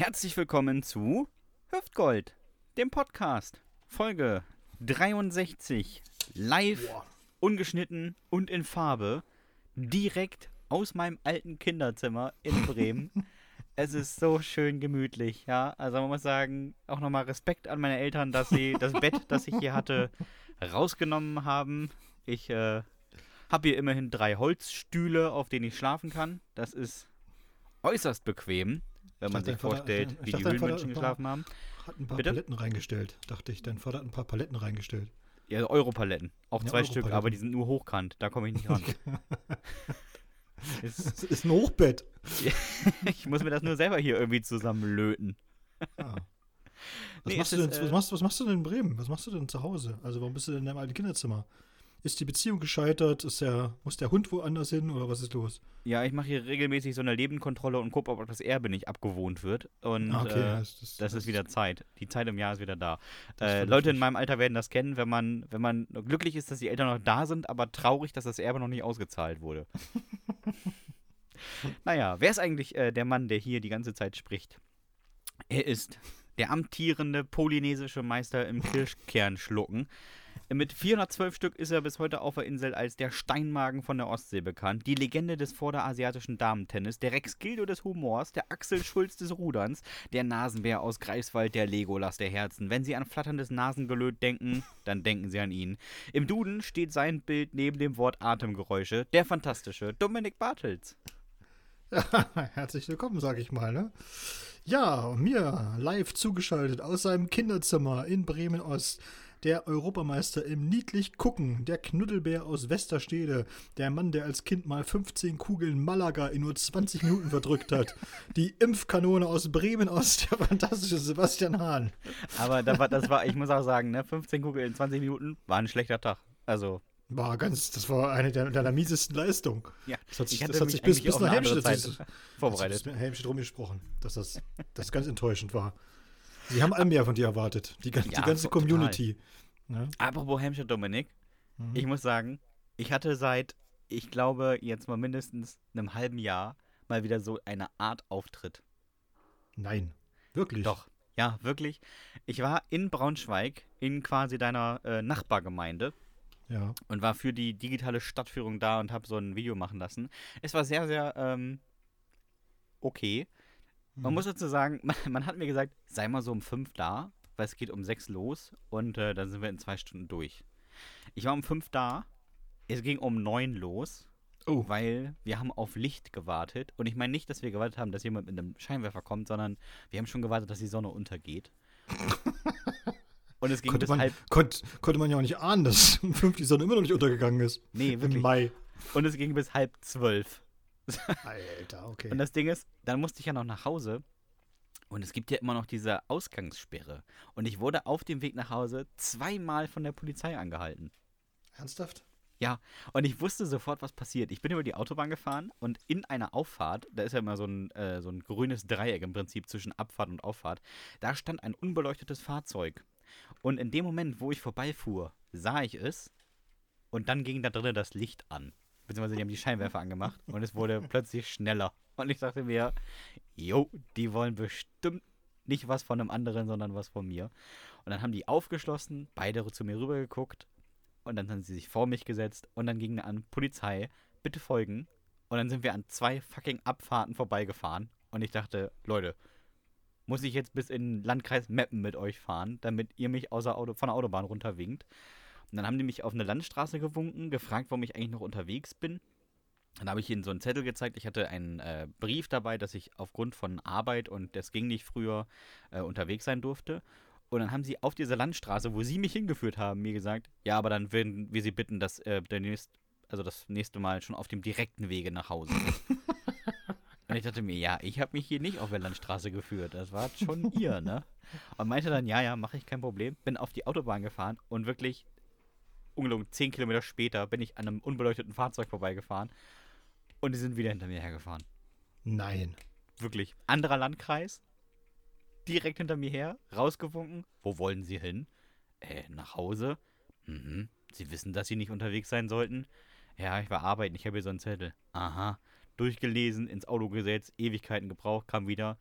Herzlich willkommen zu Hüftgold, dem Podcast. Folge 63. Live, Boah. ungeschnitten und in Farbe. Direkt aus meinem alten Kinderzimmer in Bremen. es ist so schön gemütlich, ja. Also man muss sagen, auch nochmal Respekt an meine Eltern, dass sie das Bett, das ich hier hatte, rausgenommen haben. Ich äh, habe hier immerhin drei Holzstühle, auf denen ich schlafen kann. Das ist äußerst bequem, wenn man sich Vater- vorstellt, ich wie die Vater Höhlenmenschen geschlafen haben. Hat ein paar Bitte? Paletten reingestellt, dachte ich. Dein Vater hat ein paar Paletten reingestellt. Ja, Europaletten. Auch Ja, zwei Stück, Europaletten. aber die sind nur hochkant. Da komme ich nicht ran. Das ist, ist ein Hochbett. ich muss mir das nur selber hier irgendwie zusammenlöten. Was, Nee, machst es du denn, ist, äh, was, machst, was machst du denn in Bremen? Was machst du denn zu Hause? Also warum bist du denn in deinem alten Kinderzimmer? Ist die Beziehung gescheitert? Ist der, muss der Hund woanders hin oder was ist los? Ja, ich mache hier regelmäßig so eine Lebenkontrolle und gucke, ob das Erbe nicht abgewohnt wird. Und Ah, äh, das, das ist wieder Zeit. Die Zeit im Jahr ist wieder da. Das Äh, Leute in meinem Alter werden das kennen, wenn man, wenn man glücklich ist, dass die Eltern noch da sind, aber traurig, dass das Erbe noch nicht ausgezahlt wurde. naja, wer ist eigentlich äh, der Mann, der hier die ganze Zeit spricht? Er ist der amtierende polynesische Meister im Kirschkernschlucken. Mit 412 Stück ist er bis heute auf der Insel als der Steinmagen von der Ostsee bekannt, die Legende des vorderasiatischen Damentennis, der Rex Gildo des Humors, der Axel Schulz des Ruderns, der Nasenbär aus Greifswald, der Legolas der Herzen. Wenn Sie an flatterndes Nasengelöt denken, dann denken Sie an ihn. Im Duden steht sein Bild neben dem Wort Atemgeräusche, der fantastische Dominik Bartels. Herzlich willkommen, sag ich mal. Ne? Ja, mir live zugeschaltet aus seinem Kinderzimmer in Bremen-Ost. Der Europameister im niedlich gucken, der Knuddelbär aus Westerstede, der Mann, der als Kind mal 15 Kugeln Malaga in nur 20 Minuten verdrückt hat, die Impfkanone aus Bremen-Ost, der fantastische Sebastian Hahn. Aber da war, das war, ich muss auch sagen, ne, 15 Kugeln in 20 Minuten war ein schlechter Tag. Also, War ganz, das war eine der, deiner miesesten Leistungen. ja, Das hat sich, das hat sich bis, bis nach Helmstedt das vorbereitet. mit Helmstedt rumgesprochen, dass das, das ganz enttäuschend war. Sie haben all mehr von dir erwartet. Die, Ja, die ganze to- total. Community. Ne? Apropos Hampshire Dominik, Mhm. ich muss sagen, ich hatte seit, ich glaube, jetzt mal mindestens einem halben Jahr mal wieder so eine Art Auftritt. Nein. Wirklich? Doch, ja, wirklich. Ich war in Braunschweig, in quasi deiner äh, Nachbargemeinde Ja. und war für die digitale Stadtführung da und habe so ein Video machen lassen. Es war sehr, sehr ähm, okay. Man Mhm. muss dazu sagen, man, man hat mir gesagt, sei mal so um fünf da, weil es geht um sechs los und äh, dann sind wir in zwei Stunden durch. Ich war um fünf da, es ging um neun los, Oh. weil wir haben auf Licht gewartet. Und ich meine nicht, dass wir gewartet haben, dass jemand mit einem Scheinwerfer kommt, sondern wir haben schon gewartet, dass die Sonne untergeht. und es ging Konnte bis man, halb. konnt, konnte man ja auch nicht ahnen, dass um fünf die Sonne immer noch nicht untergegangen ist. Nee, Im wirklich. Mai. Und es ging bis halb zwölf. Alter, okay. Und das Ding ist, dann musste ich ja noch nach Hause. Und es gibt ja immer noch diese Ausgangssperre. Und ich wurde auf dem Weg nach Hause zweimal von der Polizei angehalten. Ernsthaft? Ja, und ich wusste sofort, was passiert. Ich bin über die Autobahn gefahren und in einer Auffahrt, da ist ja immer so ein, äh, so ein grünes Dreieck im Prinzip zwischen Abfahrt und Auffahrt, da stand ein unbeleuchtetes Fahrzeug. Und in dem Moment, wo ich vorbeifuhr, sah ich es und dann ging da drinnen das Licht an. Beziehungsweise die haben die Scheinwerfer angemacht und es wurde plötzlich schneller. Und ich dachte mir, jo, die wollen bestimmt nicht was von einem anderen, sondern was von mir. Und dann haben die aufgeschlossen, beide zu mir rübergeguckt und dann haben sie sich vor mich gesetzt und dann ging an Polizei, bitte folgen. Und dann sind wir an zwei fucking Abfahrten vorbeigefahren. Und ich dachte, Leute, muss ich jetzt bis in den Landkreis Meppen mit euch fahren, damit ihr mich außer Auto, von der Autobahn runterwinkt. Und dann haben die mich auf eine Landstraße gewunken, gefragt, warum ich eigentlich noch unterwegs bin. Dann habe ich ihnen so einen Zettel gezeigt. Ich hatte einen äh, Brief dabei, dass ich aufgrund von Arbeit und das ging nicht früher äh, unterwegs sein durfte. Und dann haben sie auf dieser Landstraße, wo sie mich hingeführt haben, mir gesagt, ja, aber dann würden wir sie bitten, dass äh, der nächst, also das nächste Mal schon auf dem direkten Wege nach Hause. Und ich dachte mir, ja, ich habe mich hier nicht auf der Landstraße geführt. Das war schon ihr, ne? Und meinte dann, ja, ja, mache ich kein Problem. Bin auf die Autobahn gefahren und wirklich, ungelogen, zehn Kilometer später bin ich an einem unbeleuchteten Fahrzeug vorbeigefahren und die sind wieder hinter mir hergefahren. Nein. Wirklich. Anderer Landkreis, direkt hinter mir her, rausgewunken. Wo wollen Sie hin? Äh, nach Hause? Mhm. Sie wissen, dass Sie nicht unterwegs sein sollten? Ja, ich war arbeiten, ich habe hier so einen Zettel. Aha. Durchgelesen, ins Auto gesetzt, Ewigkeiten gebraucht, kam wieder.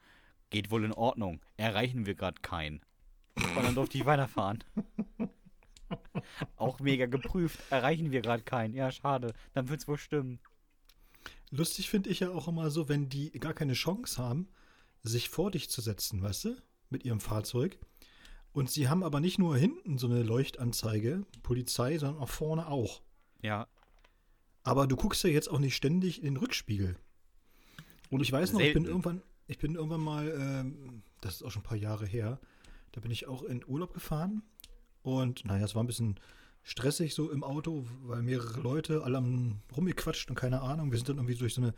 Geht wohl in Ordnung. Erreichen wir gerade keinen. Und dann durfte ich weiterfahren. Auch mega geprüft. Erreichen wir gerade keinen. Ja, schade. Dann wird's wohl stimmen. Lustig finde ich ja auch immer so, wenn die gar keine Chance haben, sich vor dich zu setzen, weißt du, mit ihrem Fahrzeug. Und sie haben aber nicht nur hinten so eine Leuchtanzeige, Polizei, sondern auch vorne auch. Ja. Aber du guckst ja jetzt auch nicht ständig in den Rückspiegel. Und ich weiß noch, ich bin Selten. irgendwann, ich bin irgendwann mal, ähm, das ist auch schon ein paar Jahre her, da bin ich auch in Urlaub gefahren. Und naja, es war ein bisschen stressig so im Auto, weil mehrere Leute alle haben rumgequatscht und keine Ahnung. Wir sind dann irgendwie durch so eine,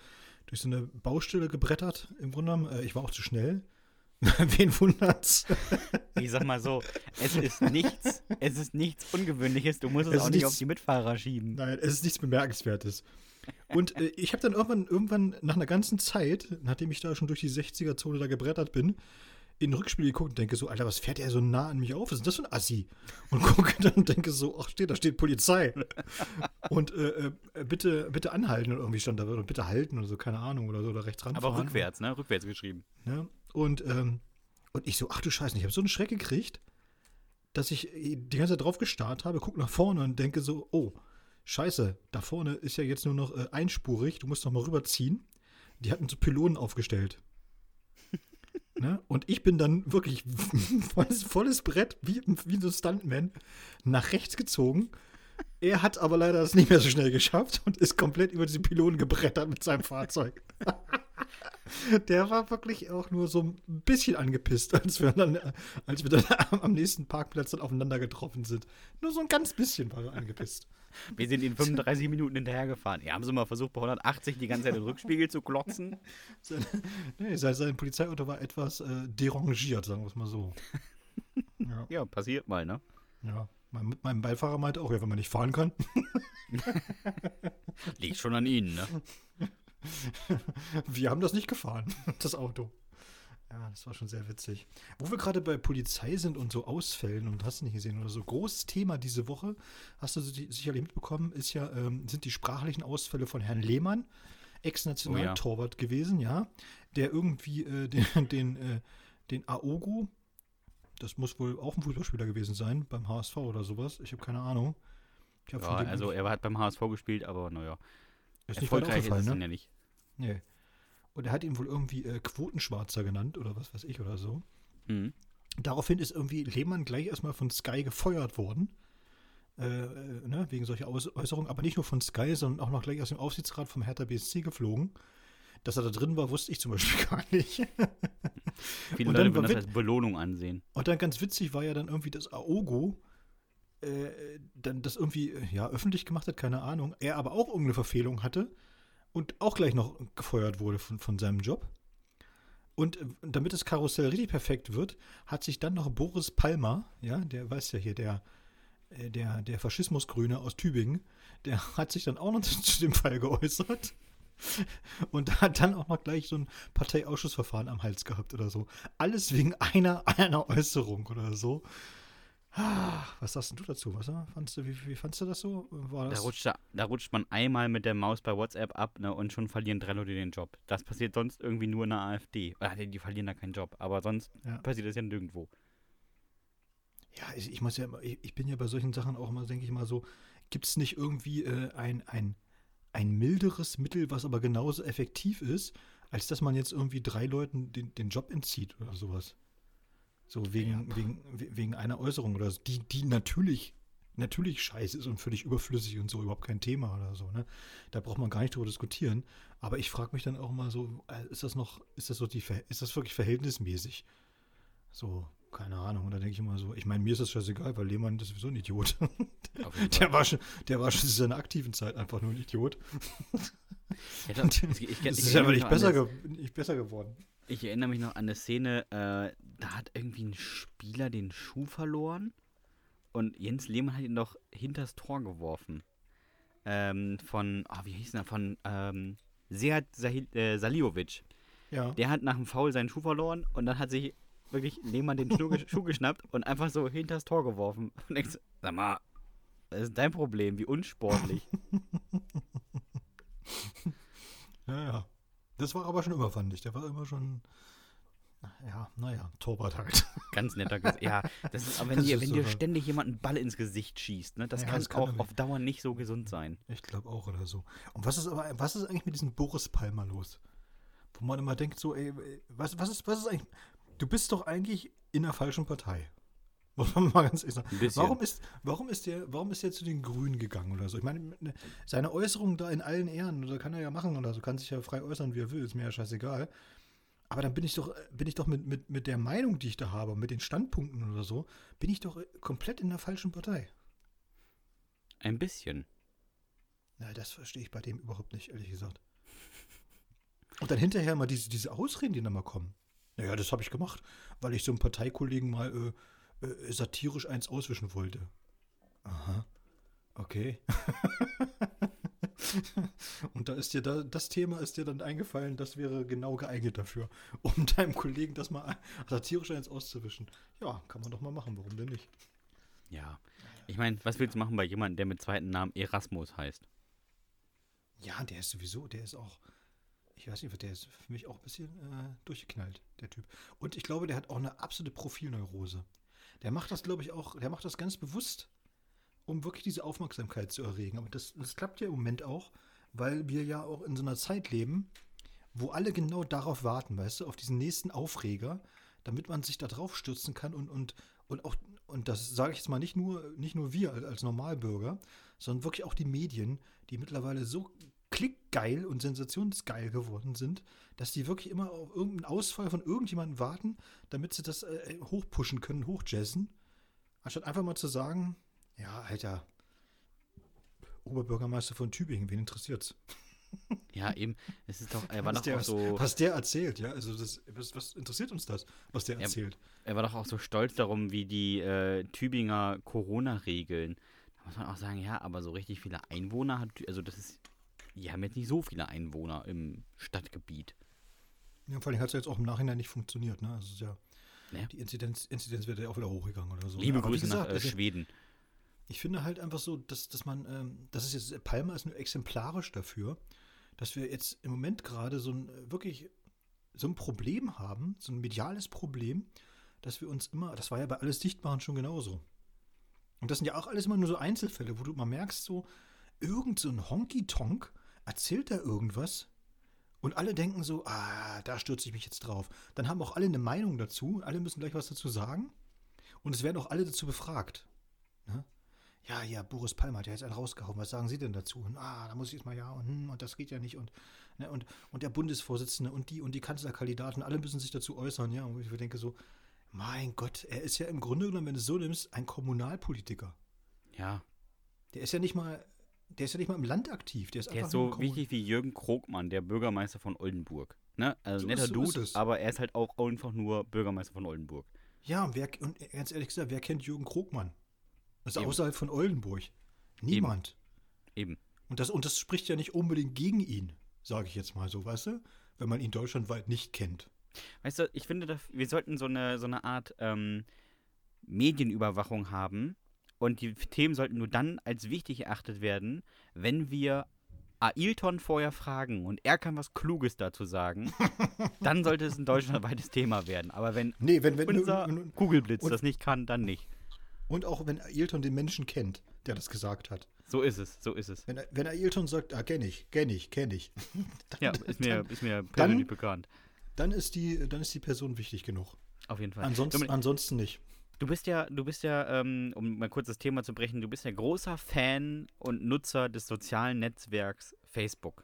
durch so eine Baustelle gebrettert, im Grunde genommen. Äh, ich war auch zu schnell. Wen wundert's? Ich sag mal so, es ist nichts, es ist nichts Ungewöhnliches. Du musst es, Es auch nicht nichts- auf die Mitfahrer schieben. Nein, es ist nichts Bemerkenswertes. Und äh, ich habe dann irgendwann, irgendwann nach einer ganzen Zeit, nachdem ich da schon durch die 60er-Zone da gebrettert bin, in den Rückspiegel geguckt und denke so, Alter, was fährt der so nah an mich auf? Was ist das für ein Assi? Und gucke dann und denke so, ach steht, da steht Polizei. Und äh, äh, bitte, bitte anhalten oder irgendwie stand da, oder bitte halten oder so, keine Ahnung, oder so, oder rechts ranfahren. Aber rückwärts, ne? Rückwärts geschrieben. Ne? Und, ähm, und ich so, ach du Scheiße, ich habe so einen Schreck gekriegt, dass ich die ganze Zeit drauf gestarrt habe, guck nach vorne und denke so, oh, Scheiße, da vorne ist ja jetzt nur noch äh, einspurig, du musst noch mal rüberziehen. Die hatten so Pylonen aufgestellt. Ne? Und ich bin dann wirklich volles, volles Brett, wie, wie so Stuntman, nach rechts gezogen. Er hat aber leider das nicht mehr so schnell geschafft und ist komplett über diese Pylonen gebrettert mit seinem Fahrzeug. Der war wirklich auch nur so ein bisschen angepisst, als wir dann, als wir dann am nächsten Parkplatz dann aufeinander getroffen sind. Nur so ein ganz bisschen war er angepisst. Wir sind in 35 Minuten hinterhergefahren. Ja, haben sie mal versucht, bei 180 die ganze Zeit den Rückspiegel zu klotzen? Sein, nee, sein, sein Polizeiauto war etwas äh, derangiert, sagen wir es mal so. Ja, Ja, passiert mal, ne? ja. Mein, mein Beifahrer meinte auch, ja, wenn man nicht fahren kann. Liegt schon an ihnen, ne? Wir haben das nicht gefahren, das Auto. Ja, das war schon sehr witzig. Wo wir gerade bei Polizei sind und so Ausfällen und hast du nicht gesehen oder so, großes Thema diese Woche, hast du si- sicherlich mitbekommen, ist ja, ähm, sind die sprachlichen Ausfälle von Herrn Lehmann, Ex-Nationaltorwart gewesen, ja, der irgendwie äh, den, den, äh, den Aogo, das muss wohl auch ein Fußballspieler gewesen sein, beim HSV oder sowas, ich habe keine Ahnung. Hab Ja, also er hat beim HSV gespielt, aber naja. ist nicht weit Erfolgreich ist es aufgefallen, dann ne? ja nicht. Nee. Und er hat ihn wohl irgendwie äh, Quotenschwarzer genannt oder was weiß ich oder so. Mhm. Daraufhin ist irgendwie Lehmann gleich erstmal von Sky gefeuert worden. Äh, äh, ne, wegen solcher Aus Äußerungen, aber nicht nur von Sky, sondern auch noch gleich aus dem Aufsichtsrat vom Hertha BSC geflogen. Dass er da drin war, wusste ich zum Beispiel gar nicht. Viele Und dann Leute würden das als Belohnung ansehen. Und dann ganz witzig war ja dann irgendwie, dass Aogo äh, dann das irgendwie äh, ja, öffentlich gemacht hat, keine Ahnung. Er aber auch irgendeine Verfehlung hatte und auch gleich noch gefeuert wurde von, von seinem Job. Und äh, damit das Karussell richtig perfekt wird, hat sich dann noch Boris Palmer, ja, der weiß ja hier, der, äh, der, der Faschismusgrüne aus Tübingen, der hat sich dann auch noch zu dem Fall geäußert. Und hat dann auch noch gleich so ein Parteiausschussverfahren am Hals gehabt oder so. Alles wegen einer, einer Äußerung oder so. Was sagst du dazu? Was äh, fandst du, wie, wie fandst du das so? War Da das, rutscht, da, da rutscht man einmal mit der Maus bei WhatsApp ab ne, und schon verlieren drei Leute den Job. Das passiert sonst irgendwie nur in der AfD. Oder die, die verlieren da keinen Job. Aber sonst Ja. passiert das ja nirgendwo. Ja, ich, ich muss ja immer, ich, ich bin ja bei solchen Sachen auch immer, denke ich mal so, gibt es nicht irgendwie äh, ein, ein, ein milderes Mittel, was aber genauso effektiv ist, als dass man jetzt irgendwie drei Leuten den, den Job entzieht oder sowas? So wegen, wegen, we- wegen einer Äußerung oder so, die, die natürlich, natürlich scheiße ist und völlig überflüssig und so, überhaupt kein Thema oder so, ne? Da braucht man gar nicht drüber diskutieren. Aber ich frage mich dann auch mal so, äh, ist das noch, ist das so die, ist das wirklich verhältnismäßig? So, keine Ahnung. Und da denke ich immer so, ich meine, mir ist das scheißegal, weil Lehmann ist sowieso ein Idiot. Der war schon, der war schon in seiner aktiven Zeit einfach nur ein Idiot. Ich, hätte- ich, ich, ich, ist aber erinnere nicht besser, ge nicht besser geworden. Ich erinnere mich noch an eine Szene, äh, da hat irgendwie ein Spieler den Schuh verloren und Jens Lehmann hat ihn doch hinters Tor geworfen. Ähm, von, ah, wie hieß denn er? Von ähm, Sahil- äh, Saliovic. Ja. Der hat nach dem Foul seinen Schuh verloren und dann hat sich wirklich Lehmann den Schuh, ge- Schuh geschnappt und einfach so hinters Tor geworfen. Und denkst, sag mal, was ist dein Problem? Wie unsportlich. ja, ja. Das war aber schon immer, fand ich. Der war immer schon. Ja, naja, Torwart halt. Ganz netter Gesicht. Ja, das ist, aber wenn, Das dir, wenn so dir ständig jemand einen Ball ins Gesicht schießt, ne, das Ja, kann das kann auch auf Dauer nicht so gesund sein. Ich glaube auch oder so. Und was ist aber, was ist eigentlich mit diesem Boris Palmer los? Wo man immer denkt, so, ey, was, was ist, was ist eigentlich. Du bist doch eigentlich in der falschen Partei. Muss man mal ganz ehrlich sagen. Warum ist, warum ist der, warum ist der zu den Grünen gegangen oder so? Ich meine, ne, seine Äußerung da in allen Ehren, oder kann er ja machen oder so, kann sich ja frei äußern, wie er will, ist mir ja scheißegal. Aber dann bin ich doch, bin ich doch mit, mit, mit der Meinung, die ich da habe, mit den Standpunkten oder so, bin ich doch komplett in der falschen Partei. Ein bisschen. Na, das verstehe ich bei dem überhaupt nicht, ehrlich gesagt. Und dann hinterher mal diese, diese Ausreden, die dann mal kommen. Naja, das habe ich gemacht, weil ich so einem Parteikollegen mal äh, äh, satirisch eins auswischen wollte. Aha. Okay. Und da ist dir da, das Thema ist dir dann eingefallen, das wäre genau geeignet dafür, um deinem Kollegen das mal satirisch eins auszuwischen. Ja, kann man doch mal machen, warum denn nicht? Ja. Ich meine, was willst du machen bei jemandem, der mit zweiten Namen Erasmus heißt? Ja, der ist sowieso, der ist auch, ich weiß nicht, der ist für mich auch ein bisschen äh, durchgeknallt, der Typ. Und ich glaube, der hat auch eine absolute Profilneurose. Der macht das, glaube ich, auch, der macht das ganz bewusst, um wirklich diese Aufmerksamkeit zu erregen. Aber das, das klappt ja im Moment auch, weil wir ja auch in so einer Zeit leben, wo alle genau darauf warten, weißt du, auf diesen nächsten Aufreger, damit man sich da drauf stürzen kann und, und, und auch, und das sage ich jetzt mal nicht nur, nicht nur wir als, als Normalbürger, sondern wirklich auch die Medien, die mittlerweile so klickgeil und sensationsgeil geworden sind, dass die wirklich immer auf irgendeinen Ausfall von irgendjemandem warten, damit sie das äh, hochpushen können, hochjazzen, anstatt einfach mal zu sagen, ja, Alter, Oberbürgermeister von Tübingen, wen interessiert's? Ja, eben. Es ist doch, er war was, doch der, auch so, was der erzählt, ja, also das, was, was interessiert uns das, was der Ja, erzählt? er war doch auch so stolz darum, wie die äh, Tübinger Corona-Regeln. Da muss man auch sagen, ja, aber so richtig viele Einwohner hat, also das ist, die haben jetzt nicht so viele Einwohner im Stadtgebiet. Ja, vor allem hat es ja jetzt auch im Nachhinein nicht funktioniert, ne? Also ja, Ja. die Inzidenz, Inzidenzwerte ja auch wieder hochgegangen oder so. Liebe Aber Grüße nach gesagt, äh, also- Schweden. Ich finde halt einfach so, dass, dass man, ähm, das ist jetzt, Palma ist nur exemplarisch dafür, dass wir jetzt im Moment gerade so ein äh, wirklich so ein Problem haben, so ein mediales Problem, dass wir uns immer, das war ja bei alles Dichtmachen schon genauso. Und das sind ja auch alles immer nur so Einzelfälle, wo du mal merkst, so, irgend so ein Honky-Tonk erzählt da irgendwas und alle denken so, ah, da stürze ich mich jetzt drauf. Dann haben auch alle eine Meinung dazu, alle müssen gleich was dazu sagen und es werden auch alle dazu befragt. Ne? Ja, ja, Boris Palmer hat ja jetzt einen rausgehauen. Was sagen Sie denn dazu? Und, ah, da muss ich jetzt mal ja und, hm, und das geht ja nicht und, ne, und, und der Bundesvorsitzende und die und die Kanzlerkandidaten, alle müssen sich dazu äußern, ja. Und ich denke so, mein Gott, er ist ja im Grunde genommen, wenn du es so nimmst, ein Kommunalpolitiker. Ja, Der ist ja nicht mal, der ist ja nicht mal im Land aktiv. Der ist der einfach ist so wichtig wie Jürgen Krogmann, der Bürgermeister von Oldenburg. Ne? Also So netter ist- so Dude, es. aber er ist halt auch einfach nur Bürgermeister von Oldenburg. Ja, und, wer, und ganz ehrlich gesagt, wer kennt Jürgen Krogmann? Also Eben. außerhalb von Oldenburg. Niemand. Eben. Und das, und das spricht ja nicht unbedingt gegen ihn, sage ich jetzt mal so, weißt du? Wenn man ihn deutschlandweit nicht kennt. Weißt du, ich finde, wir sollten so eine, so eine Art ähm, Medienüberwachung haben und die Themen sollten nur dann als wichtig erachtet werden, wenn wir Ailton vorher fragen und er kann was Kluges dazu sagen, dann sollte es ein deutschlandweites Thema werden. Aber wenn Nee, wenn, wenn, unser und, Kugelblitz und- das nicht kann, dann nicht. und auch wenn Ailton den Menschen kennt, der das gesagt hat. So ist es, so ist es. Wenn, wenn Ailton sagt, ah, kenn ich, kenn ich, kenn ich, dann, Ja, ist mir, dann, ist mir persönlich bekannt. dann, ist die, dann ist die Person wichtig genug. Auf jeden Fall. Dominik, ansonsten nicht. Du bist ja, du bist ja, ähm, um mal kurz das Thema zu brechen, du bist ja großer Fan und Nutzer des sozialen Netzwerks Facebook.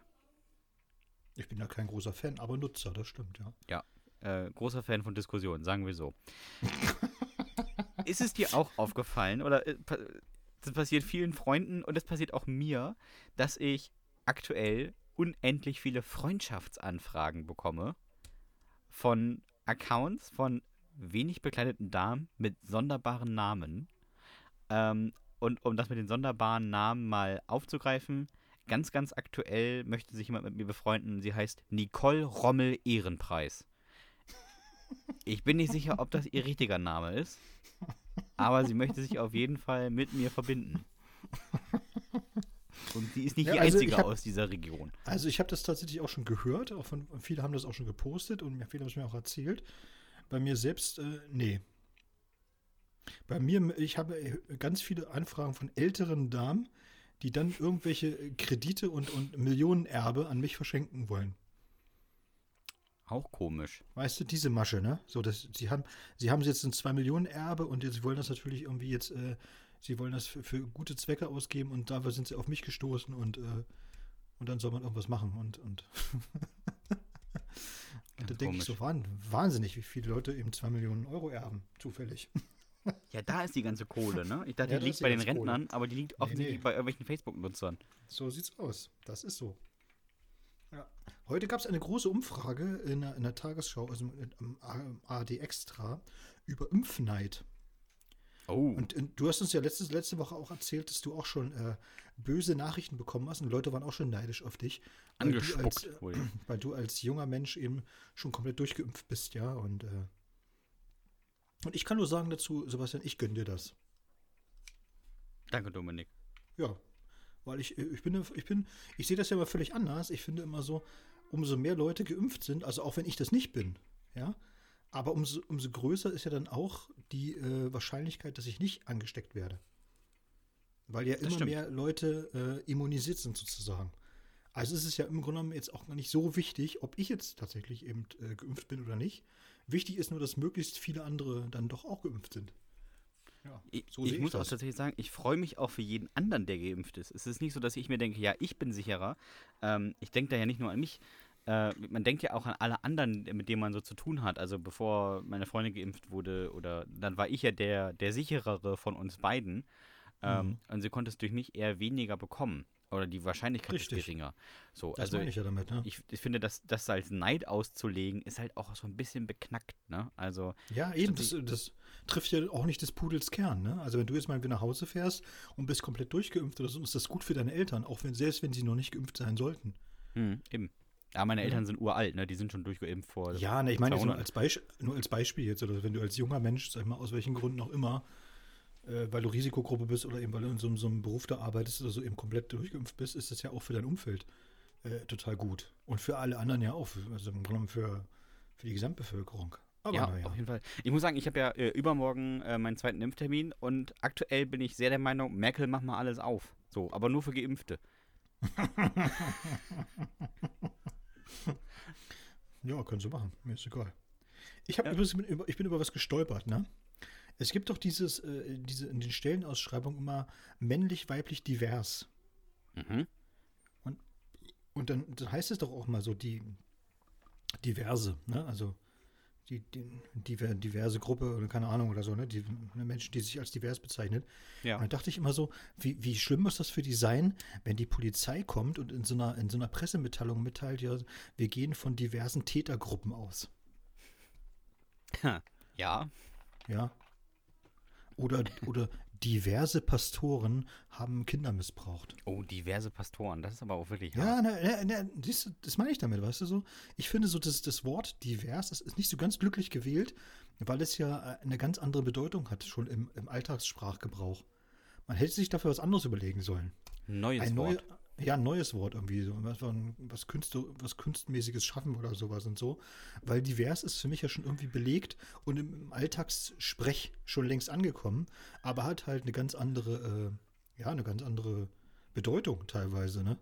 Ich bin da kein großer Fan, aber Nutzer, das stimmt, ja. Äh, großer Fan von Diskussionen, sagen wir so. Ist es dir auch aufgefallen, oder äh, das passiert vielen Freunden und das passiert auch mir, dass ich aktuell unendlich viele Freundschaftsanfragen bekomme von Accounts von wenig bekleideten Damen mit sonderbaren Namen. Ähm, und um das mit den sonderbaren Namen mal aufzugreifen, ganz, ganz aktuell möchte sich jemand mit mir befreunden. Sie heißt Nicole Rommel Ehrenpreis. Ich bin nicht sicher, ob das ihr richtiger Name ist, aber sie möchte sich auf jeden Fall mit mir verbinden. Und sie ist nicht Ja, die also einzige hab- aus dieser Region. Also ich habe das tatsächlich auch schon gehört, auch von, viele haben das auch schon gepostet und mir- viele haben es mir auch erzählt. Bei mir selbst, äh, nee. Bei mir, ich habe äh, ganz viele Anfragen von älteren Damen, die dann irgendwelche Kredite und, und Millionenerbe an mich verschenken wollen. Auch komisch. Weißt du, diese Masche, ne? So, dass sie haben, sie haben jetzt ein 2 Millionen Erbe und sie wollen das natürlich irgendwie jetzt, äh, sie wollen das für, für, gute Zwecke ausgeben und dafür sind sie auf mich gestoßen und, äh, und dann soll man irgendwas machen und, und da denke ich so, wahnsinnig, wie viele Leute eben 2 Millionen Euro erben, zufällig. Ja, da ist die ganze Kohle, ne? Ich dachte, Ja, die liegt die bei den ganze Kohle. Rentnern, aber die liegt Nee, offensichtlich nee. bei irgendwelchen Facebook-Nutzern. So sieht's aus. Das ist so. Ja. Heute gab es eine große Umfrage in der, in der Tagesschau, also im ARD Extra, über Impfneid. Oh. Und, und du hast uns ja letztes, letzte Woche auch erzählt, dass du auch schon äh, böse Nachrichten bekommen hast und Leute waren auch schon neidisch auf dich. Weil du, als, Angespuckt wohl. weil du als junger Mensch eben schon komplett durchgeimpft bist, ja. Und, äh, und ich kann nur sagen dazu, Sebastian, ich gönne dir das. Danke, Dominik. Ja, weil ich, ich bin, ich bin, ich sehe das ja immer völlig anders. Ich finde immer so, umso mehr Leute geimpft sind, also auch wenn ich das nicht bin, ja, aber umso, umso größer ist ja dann auch die äh, Wahrscheinlichkeit, dass ich nicht angesteckt werde. Weil ja Das immer stimmt. mehr Leute äh, immunisiert sind sozusagen. Also ist es ja im Grunde genommen jetzt auch gar nicht so wichtig, ob ich jetzt tatsächlich eben äh, geimpft bin oder nicht. Wichtig ist nur, dass möglichst viele andere dann doch auch geimpft sind. Ja, Ich, so ich sehe muss auch das. tatsächlich sagen, ich freue mich auch für jeden anderen, der geimpft ist. Es ist nicht so, dass ich mir denke, ja, ich bin sicherer. Ähm, ich denke da ja nicht nur an mich. Äh, man denkt ja auch an alle anderen, mit denen man so zu tun hat. Also bevor meine Freundin geimpft wurde, oder dann war ich ja der, der sicherere von uns beiden. Ähm, Mhm. Und sie konnte es durch mich eher weniger bekommen. Oder die Wahrscheinlichkeit Richtig. ist geringer. So, Das also meine ich ja damit, ne? ich, ich finde, dass das als Neid auszulegen, ist halt auch so ein bisschen beknackt, ne? Also, Ja, eben, das, das trifft ja auch nicht des Pudels Kern. Ne? Also wenn du jetzt mal wieder nach Hause fährst und bist komplett durchgeimpft oder so, ist das gut für deine Eltern, auch wenn, selbst wenn sie noch nicht geimpft sein sollten. hm, eben. Ja, meine Eltern sind uralt, ne? Die sind schon durchgeimpft vor. Ja, ne, ich meine nur 200. als, nur als Beispiel jetzt, oder wenn du als junger Mensch, sag ich mal, aus welchen Gründen auch immer, äh, weil du Risikogruppe bist oder eben weil du in so, einem- so einem Beruf da arbeitest oder so eben komplett durchgeimpft bist, ist das ja auch für dein Umfeld äh, total gut. Und für alle anderen ja auch, also im Grunde genommen für, für die Gesamtbevölkerung. Aber ja, naja. auf jeden Fall. Ich muss sagen, ich habe ja äh, übermorgen äh, meinen zweiten Impftermin und aktuell bin ich sehr der Meinung, Merkel macht mal alles auf. So, aber nur für Geimpfte. Ja, können Sie machen. Mir ist egal. Ich, hab Ja. übrigens über, ich bin über was gestolpert, ne? Es gibt doch dieses, äh, diese in den Stellenausschreibungen immer männlich, weiblich, divers. Mhm. Und dann, dann heißt es doch auch mal so die diverse, ne? Also die, die, diverse Gruppe oder keine Ahnung oder so, ne? Die ne, Menschen, die sich als divers bezeichnet. Ja. Und dann dachte ich immer so, wie, wie schlimm muss das für die sein, wenn die Polizei kommt und in so einer, in so einer Pressemitteilung mitteilt, ja, wir gehen von diversen Tätergruppen aus. Ja. Ja. Oder, oder diverse Pastoren haben Kinder missbraucht. Oh, diverse Pastoren. Das ist aber auch wirklich Ja, hart. ne, ne, ne, das, das meine ich damit, weißt du so? Ich finde so, das, das Wort divers, das ist nicht so ganz glücklich gewählt, weil es ja äh, eine ganz andere Bedeutung hat, schon im, im Alltagssprachgebrauch. Man hätte sich dafür was anderes überlegen sollen. Neues Ein Wort. neu, ja, ein neues Wort irgendwie, so, was, was, Künste, was Kunstmäßiges schaffen oder sowas und so. Weil divers ist für mich ja schon irgendwie belegt und im, im Alltagssprech schon längst angekommen, aber hat halt eine ganz andere, äh, ja, eine ganz andere Bedeutung teilweise, ne?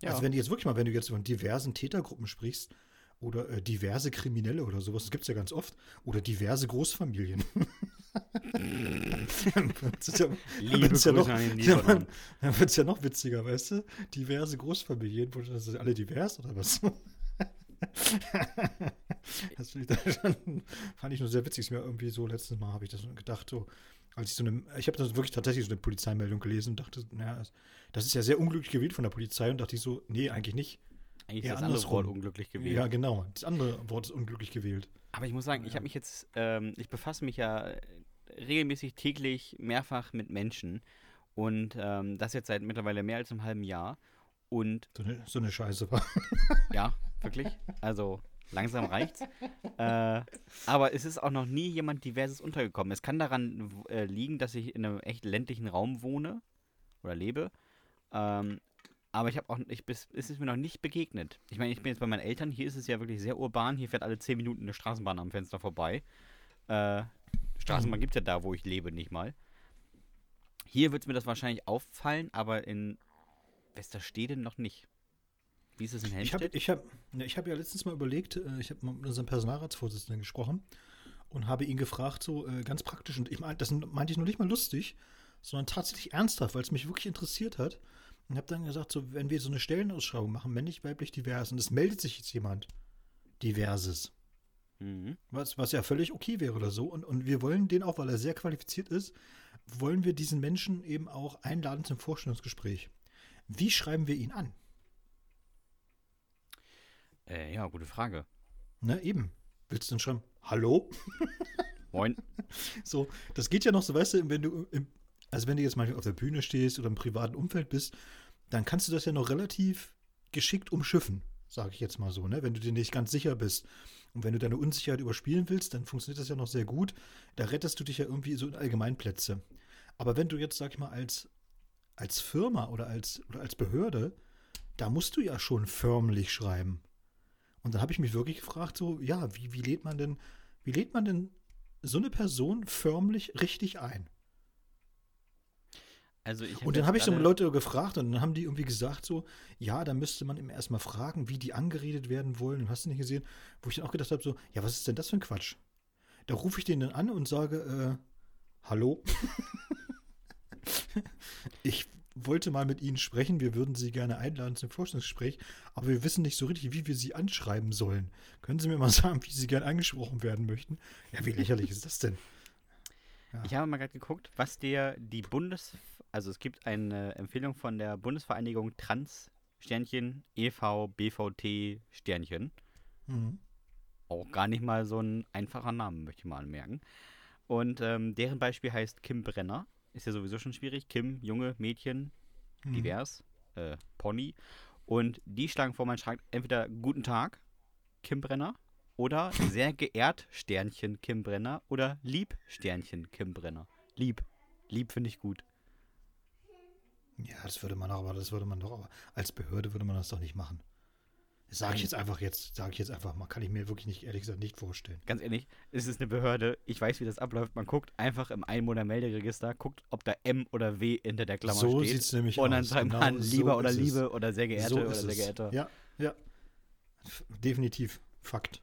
Ja. Also wenn du jetzt wirklich mal, wenn du jetzt von diversen Tätergruppen sprichst oder äh, diverse Kriminelle oder sowas, das gibt es ja ganz oft, oder diverse Großfamilien. ja, wird's ja noch- dann wird es ja noch witziger, weißt du? Diverse Großfamilien, wo das sind alle divers oder was? das finde ich schon, fand ich nur sehr witzig. Ist mir irgendwie so letztes Mal habe ich das gedacht, so, als ich so eine, ich habe das wirklich tatsächlich so eine Polizeimeldung gelesen und dachte, naja, das- ist ja sehr unglücklich gewählt von der Polizei und dachte ich so, nee, eigentlich nicht. Eigentlich ist das andere Wort unglücklich gewählt. Ja, genau. Das andere Wort ist unglücklich gewählt. Aber ich muss sagen, ich habe mich jetzt, ähm, ich befasse mich ja regelmäßig täglich mehrfach mit Menschen und ähm, das jetzt seit mittlerweile mehr als einem halben Jahr. Und So eine, so eine Scheiße war. ja, wirklich, also langsam reicht's. äh, aber es ist auch noch nie jemand Diverses untergekommen. Es kann daran äh, liegen, dass ich in einem echt ländlichen Raum wohne oder lebe. Ähm, Aber ich habe auch, ich, bis, es ist mir noch nicht begegnet. Ich meine, ich bin jetzt bei meinen Eltern, hier ist es ja wirklich sehr urban, hier fährt alle 10 Minuten eine Straßenbahn am Fenster vorbei. Äh, Straßenbahn gibt es ja da, wo ich lebe, nicht mal. Hier wird mir das wahrscheinlich auffallen, aber in Westerstede noch nicht. Wie ist es in Ich habe Helmstedt? ich hab, ja, ich hab ja letztens mal überlegt, äh, ich habe mit unserem Personalratsvorsitzenden gesprochen und habe ihn gefragt, so äh, ganz praktisch, und ich mein, das meinte ich nur nicht mal lustig, sondern tatsächlich ernsthaft, weil es mich wirklich interessiert hat. Und habe dann gesagt, so, wenn wir so eine Stellenausschreibung machen, männlich, weiblich, divers, und es meldet sich jetzt jemand, diverses, Mhm. was, was ja völlig okay wäre oder so, und, und wir wollen den auch, weil er sehr qualifiziert ist, wollen wir diesen Menschen eben auch einladen zum Vorstellungsgespräch. Wie schreiben wir ihn an? Äh, ja, gute Frage. Ne, eben. Willst du denn schreiben, hallo? Moin. So, das geht ja noch so, weißt du, wenn du, im, also wenn du jetzt mal auf der Bühne stehst oder im privaten Umfeld bist, dann kannst du das ja noch relativ geschickt umschiffen, sage ich jetzt mal so, ne? Wenn du dir nicht ganz sicher bist und wenn du deine Unsicherheit überspielen willst, dann funktioniert das ja noch sehr gut. Da rettest du dich ja irgendwie so in Allgemeinplätze. Aber wenn du jetzt, sag ich mal, als, als Firma oder als, oder als Behörde, da musst du ja schon förmlich schreiben. Und dann habe ich mich wirklich gefragt, so, ja, wie, wie lädt man denn, wie lädt man denn so eine Person förmlich richtig ein? Also ich Und dann habe ich so Leute gefragt und dann haben die irgendwie gesagt so, ja, da müsste man ihm erstmal fragen, wie die angeredet werden wollen und hast du nicht gesehen, wo ich dann auch gedacht habe so, ja, was ist denn das für ein Quatsch? Da rufe ich den dann an und sage, äh, hallo? ich wollte mal mit Ihnen sprechen, wir würden Sie gerne einladen zum Forschungsgespräch, aber wir wissen nicht so richtig, wie wir Sie anschreiben sollen. Können Sie mir mal sagen, wie Sie gern angesprochen werden möchten? Ja, wie lächerlich ist das denn? Ich habe mal gerade geguckt, was dir die Bundes... Also es gibt eine Empfehlung von der Bundesvereinigung Trans Sternchen e.V. BVT Sternchen. Mhm. Auch gar nicht mal so ein einfacher Name, möchte ich mal anmerken. Und ähm, deren Beispiel heißt Kim Brenner. Ist ja sowieso schon schwierig. Kim, Junge, Mädchen, Mhm. divers, äh, Pony. Und die schlagen vor, man schreibt entweder Guten Tag, Kim Brenner, oder sehr geehrt, Sternchen, Kim Brenner, oder lieb, Sternchen, Kim Brenner. Lieb. Lieb finde ich gut. Ja, das würde man doch, aber das würde man doch, aber als Behörde würde man das doch nicht machen. Sage ich jetzt einfach jetzt, sage ich jetzt einfach mal, kann ich mir wirklich nicht, ehrlich gesagt, nicht vorstellen. Ganz ehrlich, es ist eine Behörde. Ich weiß, wie das abläuft. Man guckt einfach im Einwohnermelderegister, guckt, ob da M oder W hinter der Klammer so steht. sieht es nämlich und dann aus. schreibt Genau man so lieber oder ist es. Liebe oder sehr geehrte so oder sehr geehrter. Ja, ja. Definitiv. Fakt.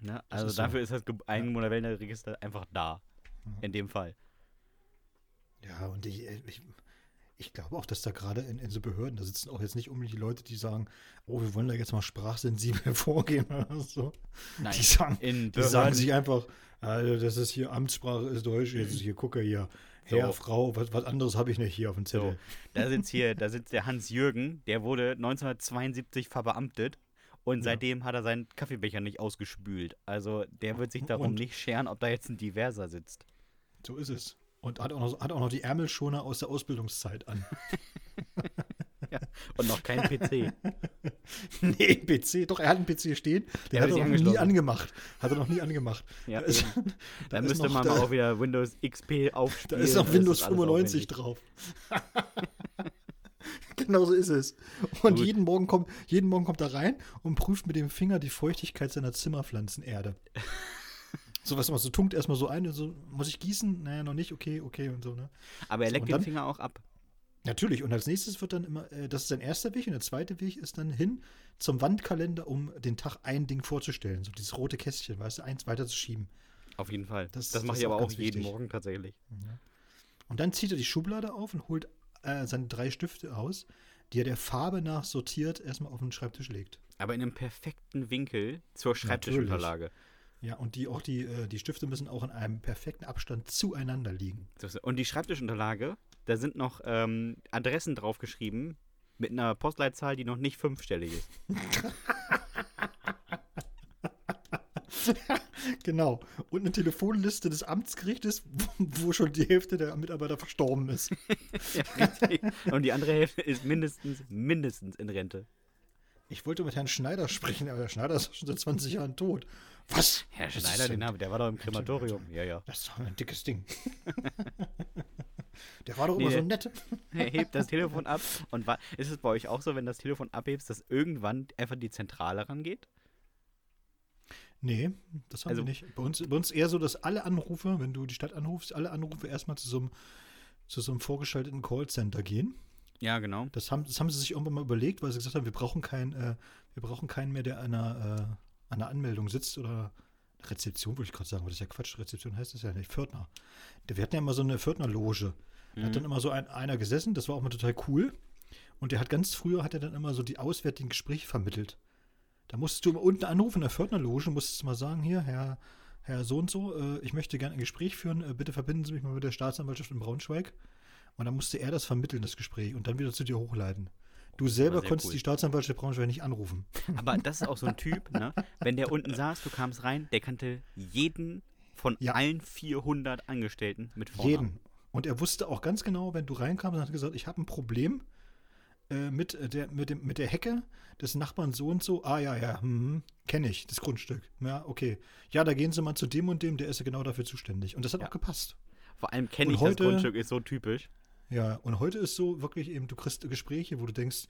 Ne? Also ist so. dafür ist das Einwohnermelderegister einfach da. In dem Fall. Ja, und ich, äh, ich, ich glaube auch, dass da gerade in, in so Behörden, da sitzen auch jetzt nicht unbedingt die Leute, die sagen, oh, wir wollen da jetzt mal sprachsensibel vorgehen oder so. Nein, Die sagen, die sagen sich einfach, also das ist hier Amtssprache, ist Deutsch, jetzt hier gucke hier, Herr, So. Frau, was, was anderes habe ich nicht hier auf dem so, Zettel. da sitzt hier, da sitzt der Hans-Jürgen, der wurde 1972 verbeamtet und Ja. seitdem hat er seinen Kaffeebecher nicht ausgespült. Also der wird sich darum Und- nicht scheren, ob da jetzt ein Diverser sitzt. So ist es. Und hat auch noch, hat auch noch die Ärmelschoner aus der Ausbildungszeit an. Und noch kein PC. nee, PC, doch, er hat einen PC stehen, den Ja, hat er noch nie angemacht. Hat er noch nie angemacht. Ja, da ist, da Dann ist müsste noch, man da, mal auch wieder Windows XP Da aufspielen. ist noch Windows alles 95 aufwendig. drauf. genau so ist es. Und Gut. jeden Morgen, kommt, jeden Morgen kommt er rein und prüft mit dem Finger die Feuchtigkeit seiner Zimmerpflanzenerde. So was man so tunkt erstmal so ein und so, muss ich gießen? Naja, noch nicht, okay, okay und so, ne? Aber er So, leckt und den Finger auch ab. Natürlich, und als nächstes wird dann immer, äh, das ist sein erster Weg und der zweite Weg ist dann hin zum Wandkalender, um den Tag ein Ding vorzustellen. So dieses rote Kästchen, weißt du, eins weiterzuschieben. Auf jeden Fall. Das- Das, mache ich aber auch jeden wichtig. Morgen tatsächlich. Und dann zieht er die Schublade auf und holt äh, seine drei Stifte aus, die er der Farbe nach sortiert erstmal auf den Schreibtisch legt. Aber in einem perfekten Winkel zur Schreibtischunterlage. Ja, und die auch die, äh, die Stifte müssen auch in einem perfekten Abstand zueinander liegen. Und die Schreibtischunterlage, da sind noch ähm, Adressen draufgeschrieben mit einer Postleitzahl, die noch nicht fünfstellig ist. Genau. Und eine Telefonliste des Amtsgerichtes, wo, schon die Hälfte der Mitarbeiter verstorben ist. ja. Und die andere Hälfte ist mindestens, mindestens in Rente. Ich wollte mit Herrn Schneider sprechen, aber Herr Schneider ist schon seit 20 Jahren tot. Was? Herr Schneider, den haben, der war doch im Krematorium. Ja, ja. Das ist doch ein dickes Ding. Der war doch Nee, immer so nett. Er hebt das Telefon ab und ist es bei euch auch so, wenn das Telefon abhebst, dass irgendwann einfach die Zentrale rangeht? Nee, das haben Also- wir nicht. Bei uns, bei uns eher so, dass alle Anrufe, wenn du die Stadt anrufst, alle Anrufe erstmal zu so einem, zu so einem vorgeschalteten Callcenter gehen. Ja, genau. Das haben, das haben sie sich irgendwann mal überlegt, weil sie gesagt haben, wir brauchen keinen, äh, wir brauchen keinen mehr, der einer, äh, an einer Anmeldung sitzt oder Rezeption, würde ich gerade sagen, aber das ist ja Quatsch. Rezeption heißt das ja nicht. Pförtner. Der- Wir hatten ja immer so eine Pförtnerloge. Da hat dann immer so ein, einer gesessen, das war auch mal total cool. Und der hat ganz früher, hat er dann immer so die auswärtigen Gespräche vermittelt. Da musstest du immer unten anrufen in der Pförtnerloge, musstest du mal sagen, hier, Herr, Herr so und so, äh, ich möchte gerne ein Gespräch führen, äh, bitte verbinden Sie mich mal mit der Staatsanwaltschaft in Braunschweig. Und dann musste er das vermitteln, das Gespräch, und dann wieder zu dir hochleiten. Du selber konntest cool. die Staatsanwaltschaft Braunschweig nicht anrufen. Aber das ist auch so ein Typ, ne? Wenn der unten saß, du kamst rein, der kannte jeden von Ja. allen 400 Angestellten mit Vornamen. Jeden. Und er wusste auch ganz genau, wenn du reinkamst hat gesagt, ich habe ein Problem äh, mit, äh, der, mit, dem, mit der Hecke des Nachbarn so und so. Ah ja, ja, hm, kenne ich, das Grundstück. Ja, okay. Ja, da gehen Sie mal zu dem und dem, der ist ja genau dafür zuständig. Und das hat Ja. auch gepasst. Vor allem kenne ich heute- das Grundstück, ist so typisch. Ja, und heute ist so wirklich eben, du kriegst Gespräche, wo du denkst,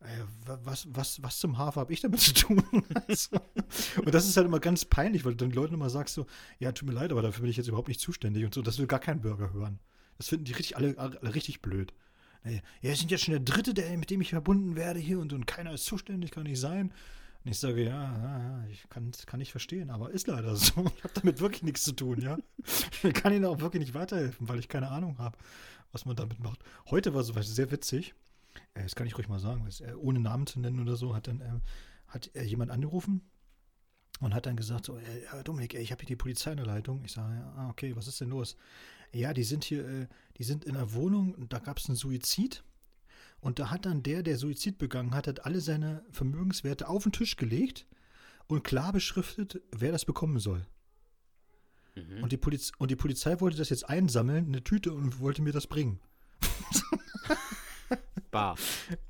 äh, wa- was, was, was zum Hafer habe ich damit zu tun? Also, und das ist halt immer ganz peinlich, weil du den Leuten immer sagst so, ja, tut mir leid, aber dafür bin ich jetzt überhaupt nicht zuständig und so. Das will gar kein Bürger hören. Das finden die richtig alle, alle richtig blöd. Äh, Ja, Sie sind jetzt schon der Dritte, der, mit dem ich verbunden werde hier und, und keiner ist zuständig, kann nicht sein. Und ich sage, ja, ja, ja, ich kann, kann ich verstehen, aber ist leider so. Ich habe damit wirklich nichts zu tun, ja. Ich kann Ihnen auch wirklich nicht weiterhelfen, weil ich keine Ahnung habe, was man damit macht. Heute war sowas sehr witzig. Äh, Das kann ich ruhig mal sagen, das, äh, ohne Namen zu nennen oder so, hat dann ähm, hat äh, jemand angerufen und hat dann gesagt, so, äh, Dominik, ey, ich habe hier die Polizei in der Leitung. Ich sage, ja, ah, okay, was ist denn los? Ja, die sind hier, äh, die sind in einer Wohnung und da gab es einen Suizid. Und da hat dann der, der Suizid begangen hat, hat alle seine Vermögenswerte auf den Tisch gelegt und klar beschriftet, wer das bekommen soll. Mhm. Und, die Poliz und die Polizei wollte das jetzt einsammeln, eine Tüte und wollte mir das bringen. Bar.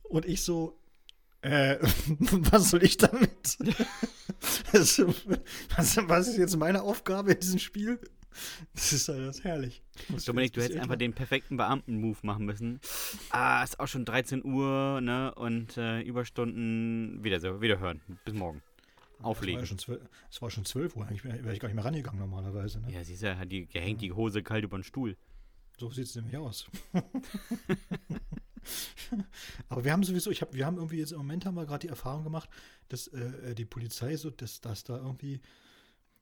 Und ich so, äh, was soll ich damit? was, was ist jetzt meine Aufgabe in diesem Spiel? Das ist halt das herrlich. Ich Dominik, du hättest einfach den perfekten Beamten-Move machen müssen. Ah, ist auch schon 13 Uhr, ne? Und äh, Überstunden wieder so, wieder hören. Bis morgen. Es war, Auflegen. ja schon zwölf, es war schon 12 Uhr, eigentlich wäre ich gar nicht mehr rangegangen normalerweise. Ne? Ja, siehst du, hat die, hängt die Hose kalt über den Stuhl. So sieht es nämlich aus. Aber wir haben sowieso, ich hab, wir haben irgendwie jetzt im Moment haben wir gerade die Erfahrung gemacht, dass äh, die Polizei so, dass, dass da irgendwie,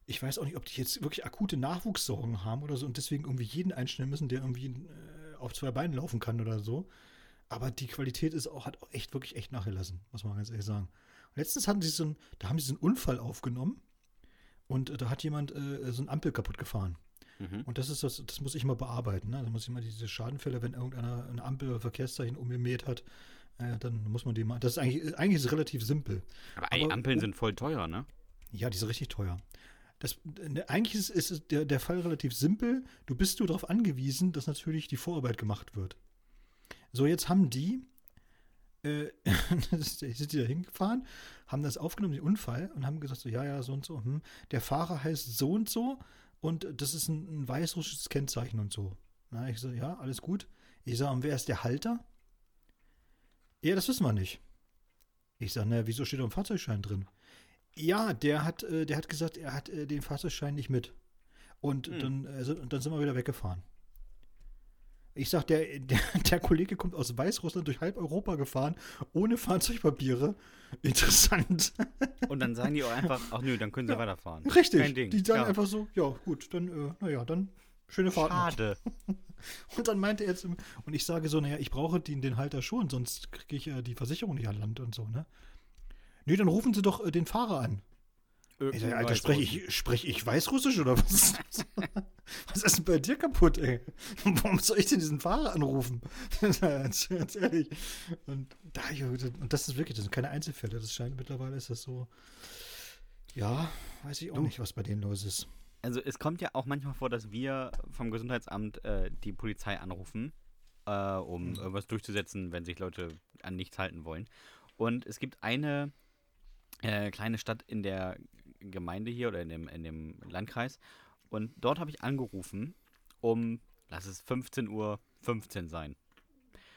ich weiß auch nicht, ob die jetzt wirklich akute Nachwuchssorgen haben oder so und deswegen irgendwie jeden einstellen müssen, der irgendwie äh, auf zwei Beinen laufen kann oder so. Aber die Qualität ist auch, hat auch echt, wirklich echt nachgelassen, muss man ganz ehrlich sagen. Letztens hatten sie so einen, da haben sie so einen Unfall aufgenommen und äh, da hat jemand äh, so eine Ampel kaputt gefahren. Mhm. Und das ist das, das muss ich mal bearbeiten. Ne? Da muss ich mal diese Schadenfälle, wenn irgendeiner eine Ampel oder Verkehrszeichen umgemäht hat, äh, dann muss man die mal. Das ist eigentlich, eigentlich ist es relativ simpel. Aber, Aber- Ampeln oh. sind voll teuer, ne? Ja, die sind richtig teuer. Das, ne, eigentlich ist, ist der, der Fall relativ simpel. Du bist nur darauf angewiesen, dass natürlich die Vorarbeit gemacht wird. So, jetzt haben die, äh, sind die da hingefahren, haben das aufgenommen, den Unfall, und haben gesagt, so, ja, ja, so und so. Hm. Der Fahrer heißt so und so und das ist ein, ein weißrussisches Kennzeichen und so. Na, ich so, ja, alles gut. Ich sage, und wer ist der Halter? Ja, das wissen wir nicht. Ich sage, na, wieso steht da ein Fahrzeugschein drin? Ja, der hat, äh, der hat gesagt, er hat äh, den Fahrzeugschein nicht mit. Und Hm. dann, äh, so- und dann sind wir wieder weggefahren. Ich sag, der, der, der Kollege kommt aus Weißrussland durch halb Europa gefahren, ohne Fahrzeugpapiere. Interessant. Und dann sagen die auch einfach, ach nö, dann können sie Ja, weiterfahren. Richtig. Kein Ding. Die sagen ja. einfach so, ja, gut, dann, äh, naja, dann schöne Fahrt. Schade. Und dann meinte er jetzt, und ich sage so, naja, ich brauche den, den Halter schon, sonst kriege ich äh, die Versicherung nicht an Land und so, ne? Nee, dann rufen Sie doch äh, den Fahrer an. Sage, Alter, spreche ich, sprech ich Weißrussisch oder was? was ist denn bei dir kaputt, ey? Warum soll ich denn diesen Fahrer anrufen? ganz, ganz ehrlich. Und, da, und das ist wirklich, das sind keine Einzelfälle. Das scheint mittlerweile ist das so. Ja, weiß ich auch Du- nicht, was bei denen los ist. Also es kommt ja auch manchmal vor, dass wir vom Gesundheitsamt äh, die Polizei anrufen, äh, um Mhm. irgendwas durchzusetzen, wenn sich Leute an nichts halten wollen. Und es gibt eine äh, kleine Stadt in der Gemeinde hier oder in dem, in dem Landkreis. Und dort habe ich angerufen, um lass es 15 Uhr 15 sein.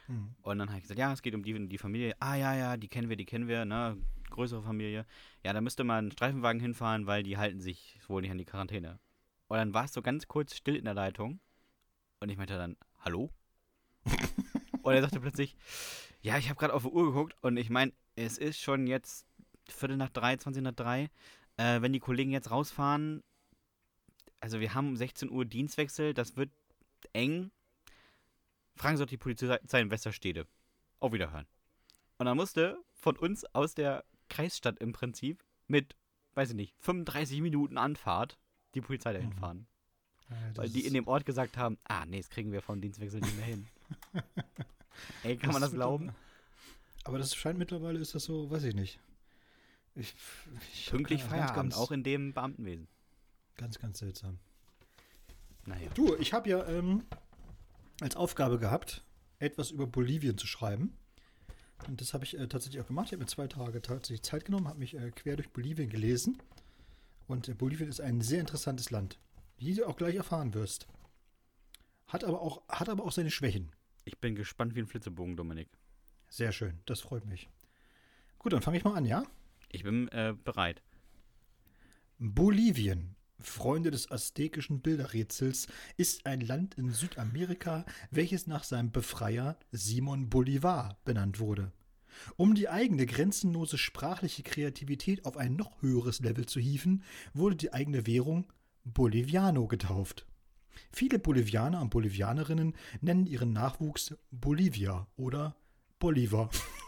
Hm. Und dann habe ich gesagt, ja, es geht um die, die Familie. Ah, ja, ja, die kennen wir, die kennen wir, ne? Größere Familie. Ja, da müsste man einen Streifenwagen hinfahren, weil die halten sich wohl nicht an die Quarantäne. Und dann war es so ganz kurz still in der Leitung. Und ich meinte dann, hallo? und er sagte plötzlich, ja, ich habe gerade auf die Uhr geguckt und ich meine, es ist schon jetzt Viertel nach drei, 20 nach drei. Äh, wenn die Kollegen jetzt rausfahren, also wir haben um 16 Uhr Dienstwechsel, das wird eng. Fragen Sie doch die Polizei in Westerstede. Auf Wiederhören. Und dann musste von uns aus der Kreisstadt im Prinzip mit, weiß ich nicht, 35 Minuten Anfahrt die Polizei dahin Mhm. fahren. Ja, das Weil die in dem Ort gesagt haben, ah, nee, das kriegen wir vom Dienstwechsel nicht mehr hin. Ey, kann man das glauben? Aber das scheint mittlerweile ist das so, weiß ich nicht. Ich, ich Pünktlich keine Feierabend, ganz, auch in dem Beamtenwesen. Ganz, ganz seltsam. Naja. Du, ich habe ja ähm, als Aufgabe gehabt, etwas über Bolivien zu schreiben. Und das habe ich äh, tatsächlich auch gemacht. Ich habe mir zwei Tage tatsächlich Zeit genommen, habe mich äh, quer durch Bolivien gelesen. Und äh, Bolivien ist ein sehr interessantes Land, wie du auch gleich erfahren wirst. Hat aber auch, hat aber auch seine Schwächen. Ich bin gespannt wie ein Flitzebogen, Dominik. Sehr schön, das freut mich. Gut, dann fange ich mal an, ja? Ich bin äh, bereit. Bolivien, Freunde des aztekischen Bilderrätsels, ist ein Land in Südamerika, welches nach seinem Befreier Simon Bolivar benannt wurde. Um die eigene grenzenlose sprachliche Kreativität auf ein noch höheres Level zu hieven, wurde die eigene Währung Boliviano getauft. Viele Bolivianer und Bolivianerinnen nennen ihren Nachwuchs Bolivia oder Bolivar.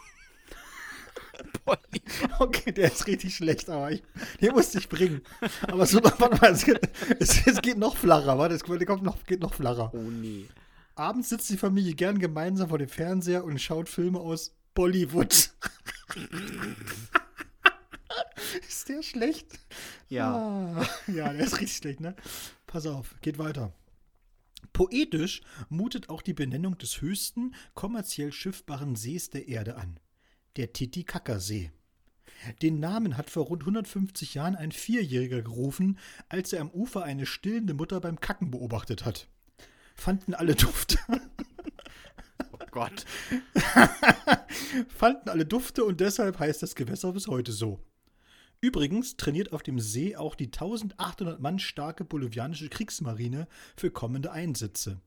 Okay, der ist richtig schlecht, aber ich, den musste ich bringen. Aber so, warte mal, es geht, es, es geht noch flacher, warte, es kommt noch, geht noch flacher. Oh nee. Abends sitzt die Familie gern gemeinsam vor dem Fernseher und schaut Filme aus Bollywood. ist der schlecht? Ja. Ah, ja, der ist richtig schlecht, ne? Pass auf, geht weiter. Poetisch mutet auch die Benennung des höchsten kommerziell schiffbaren Sees der Erde an. Der Titicacasee. Den Namen hat vor rund 150 Jahren ein Vierjähriger gerufen, als er am Ufer eine stillende Mutter beim Kacken beobachtet hat. Fanden alle Dufte, Oh Gott. fanden alle Dufte und deshalb heißt das Gewässer bis heute so. Übrigens trainiert auf dem See auch die 1800 Mann starke bolivianische Kriegsmarine für kommende Einsätze.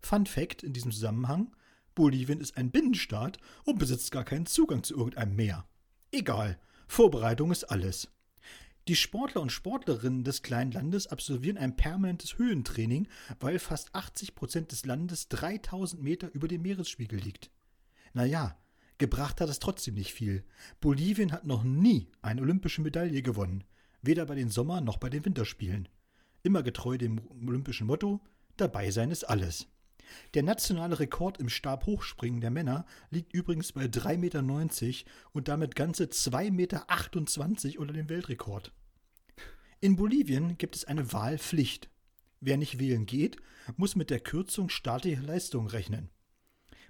Fun Fact in diesem Zusammenhang: Bolivien ist ein Binnenstaat und besitzt gar keinen Zugang zu irgendeinem Meer. Egal, Vorbereitung ist alles. Die Sportler und Sportlerinnen des kleinen Landes absolvieren ein permanentes Höhentraining, weil fast 80 Prozent des Landes 3000 Meter über dem Meeresspiegel liegt. Naja, gebracht hat es trotzdem nicht viel. Bolivien hat noch nie eine olympische Medaille gewonnen, weder bei den Sommer- noch bei den Winterspielen. Immer getreu dem olympischen Motto: Dabei sein ist alles. Der nationale Rekord im Stabhochspringen der Männer liegt übrigens bei 3,90 Meter und damit ganze 2,28 Meter unter dem Weltrekord. In Bolivien gibt es eine Wahlpflicht. Wer nicht wählen geht, muss mit der Kürzung staatlicher Leistungen rechnen.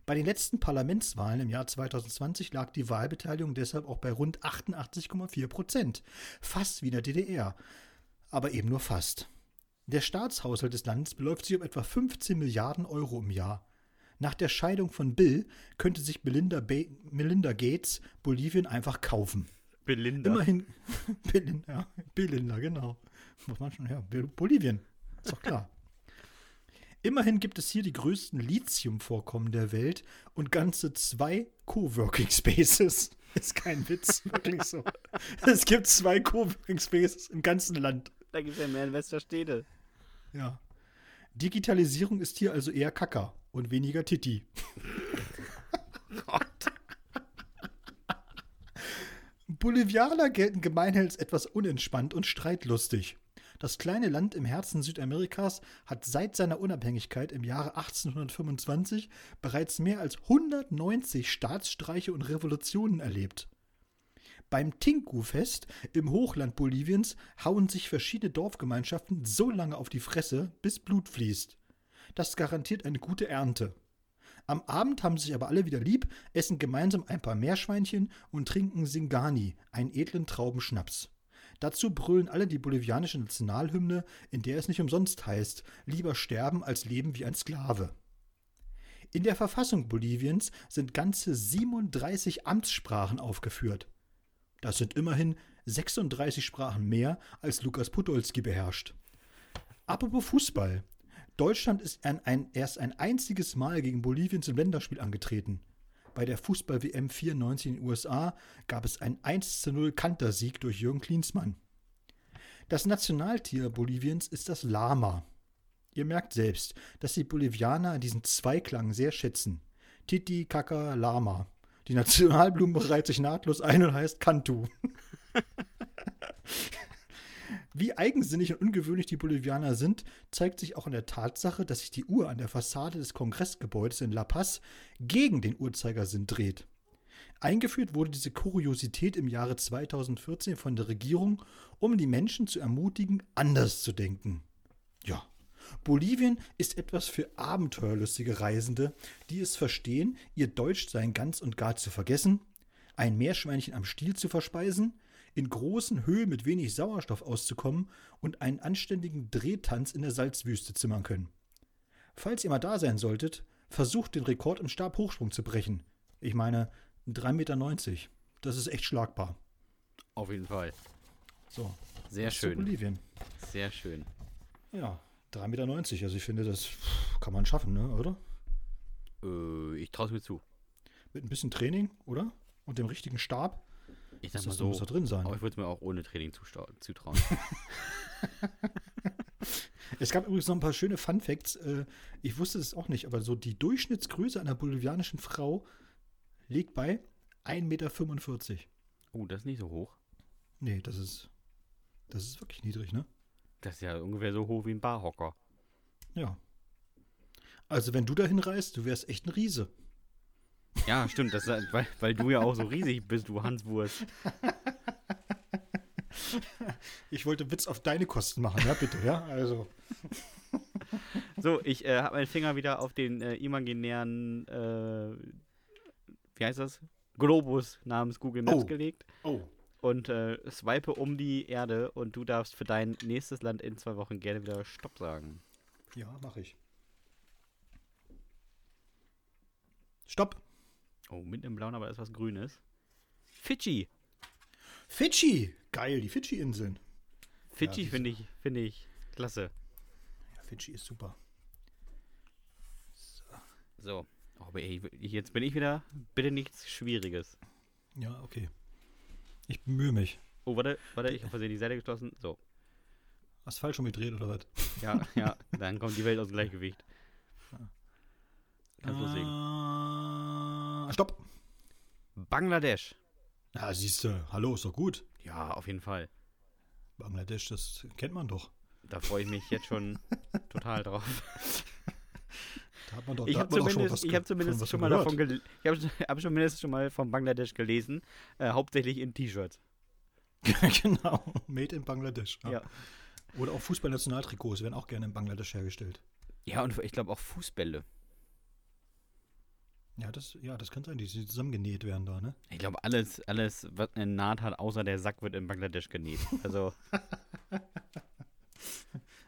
Bei den letzten Parlamentswahlen im Jahr 2020 lag die Wahlbeteiligung deshalb auch bei rund 88,4 Prozent. Fast wie in der DDR. Aber eben nur fast. Der Staatshaushalt des Landes beläuft sich um etwa 15 Milliarden Euro im Jahr. Nach der Scheidung von Bill könnte sich Belinda, ba Melinda Gates Bolivien einfach kaufen. Belinda. Immerhin. Belinda, ja, Belinda, genau. Muss man schon, Bol- Bolivien. Ist doch klar. Immerhin gibt es hier die größten Lithiumvorkommen der Welt und ganze zwei Coworking Spaces. Ist kein Witz, wirklich so. Es gibt zwei Coworking Spaces im ganzen Land. Da gibt es ja mehr in Westerstede. Ja. Digitalisierung ist hier also eher Kacker und weniger Titi. Bolivianer gelten gemeinhin als etwas unentspannt und streitlustig. Das kleine Land im Herzen Südamerikas hat seit seiner Unabhängigkeit im Jahre 1825 bereits mehr als 190 Staatsstreiche und Revolutionen erlebt. Beim Tinku-Fest im Hochland Boliviens hauen sich verschiedene Dorfgemeinschaften so lange auf die Fresse, bis Blut fließt. Das garantiert eine gute Ernte. Am Abend haben sich aber alle wieder lieb, essen gemeinsam ein paar Meerschweinchen und trinken Singani, einen edlen Traubenschnaps. Dazu brüllen alle die bolivianische Nationalhymne, in der es nicht umsonst heißt, lieber sterben als leben wie ein Sklave. In der Verfassung Boliviens sind ganze 37 Amtssprachen aufgeführt. Das sind immerhin 36 Sprachen mehr, als Lukas Podolski beherrscht. Apropos Fußball. Deutschland ist ein, ein, erst ein einziges Mal gegen Bolivien zum Länderspiel angetreten. Bei der Fußball-WM 94 in den USA gab es einen 1 zu 0 Kantersieg durch Jürgen Klinsmann. Das Nationaltier Boliviens ist das Lama. Ihr merkt selbst, dass die Bolivianer diesen Zweiklang sehr schätzen. Titi, Kaka, Lama. Die Nationalblume reiht sich nahtlos ein und heißt Cantu. Wie eigensinnig und ungewöhnlich die Bolivianer sind, zeigt sich auch in der Tatsache, dass sich die Uhr an der Fassade des Kongressgebäudes in La Paz gegen den Uhrzeigersinn dreht. Eingeführt wurde diese Kuriosität im Jahre 2014 von der Regierung, um die Menschen zu ermutigen, anders zu denken. Bolivien ist etwas für abenteuerlustige Reisende, die es verstehen, ihr Deutschsein ganz und gar zu vergessen, ein Meerschweinchen am Stiel zu verspeisen, in großen Höhlen mit wenig Sauerstoff auszukommen und einen anständigen Drehtanz in der Salzwüste zimmern können. Falls ihr mal da sein solltet, versucht den Rekord im Stabhochsprung zu brechen. Ich meine, 3,90 Meter. Das ist echt schlagbar. Auf jeden Fall. So. Sehr schön. Bolivien. Sehr schön. Ja, 3,90 Meter. Also ich finde, das kann man schaffen, ne? oder? Äh, ich traue es mir zu. Mit ein bisschen Training, oder? Und dem richtigen Stab. Ich sag Das mal muss so, muss da drin sein. aber ich würde es mir auch ohne Training zutrauen. Es gab übrigens noch ein paar schöne Fun Facts. Äh, Ich wusste es auch nicht, aber so die Durchschnittsgröße einer bolivianischen Frau liegt bei 1,45 Meter. oh, das ist nicht so hoch. Nee, das ist, das ist wirklich niedrig, ne? Das ist ja ungefähr so hoch wie ein Barhocker. Ja. Also, wenn du dahin reist, du wärst echt ein Riese. Ja, stimmt, das, ist- weil, weil du ja auch so riesig bist, du Hanswurst. Ich wollte Witz auf deine Kosten machen, ja, bitte, ja? Also. So, ich äh, habe meinen Finger wieder auf den äh, imaginären, äh, wie heißt das? Globus namens Google Maps Oh. gelegt Oh. Und äh, swipe um die Erde und du darfst für dein nächstes Land in zwei Wochen gerne wieder Stopp sagen. Ja, mache ich. Stopp. Oh, mitten im Blauen, aber ist was Grünes. Fidschi. Fidschi. Geil, die Fidschi-Inseln. Fidschi die finde ich, finde ich klasse. Ja, Fidschi ist super. So. Oh, aber ey, jetzt bin ich wieder. Bitte nichts Schwieriges. Ja, okay. Ich bemühe mich. Oh, warte, warte, ich habe versehen die Seite geschlossen. So. Hast falsch umgedreht oder was? Ja, ja, dann kommt die Welt aus dem Gleichgewicht. Kannst loslegen. Ah, stopp. Bangladesch. Ja, siehst du. Hallo, ist doch gut. Ja, auf jeden Fall. Bangladesch, das kennt man doch. Da freue ich mich jetzt schon total drauf. Da hat man doch, Ich habe zumindest, was ich hab zumindest schon mal gehört. davon ich habe hab schon mindestens schon mal von Bangladesch gelesen, äh, hauptsächlich in T-Shirts. genau. Made in Bangladesch. Ja. Ja. Oder auch Fußballnationaltrikots werden auch gerne in Bangladesch hergestellt. Ja, und ich glaube auch Fußbälle. Ja, das, ja, das kann sein, die die zusammengenäht werden da, ne? Ich glaube, alles, alles, was eine Naht hat, außer der Sack, wird in Bangladesch genäht. Also,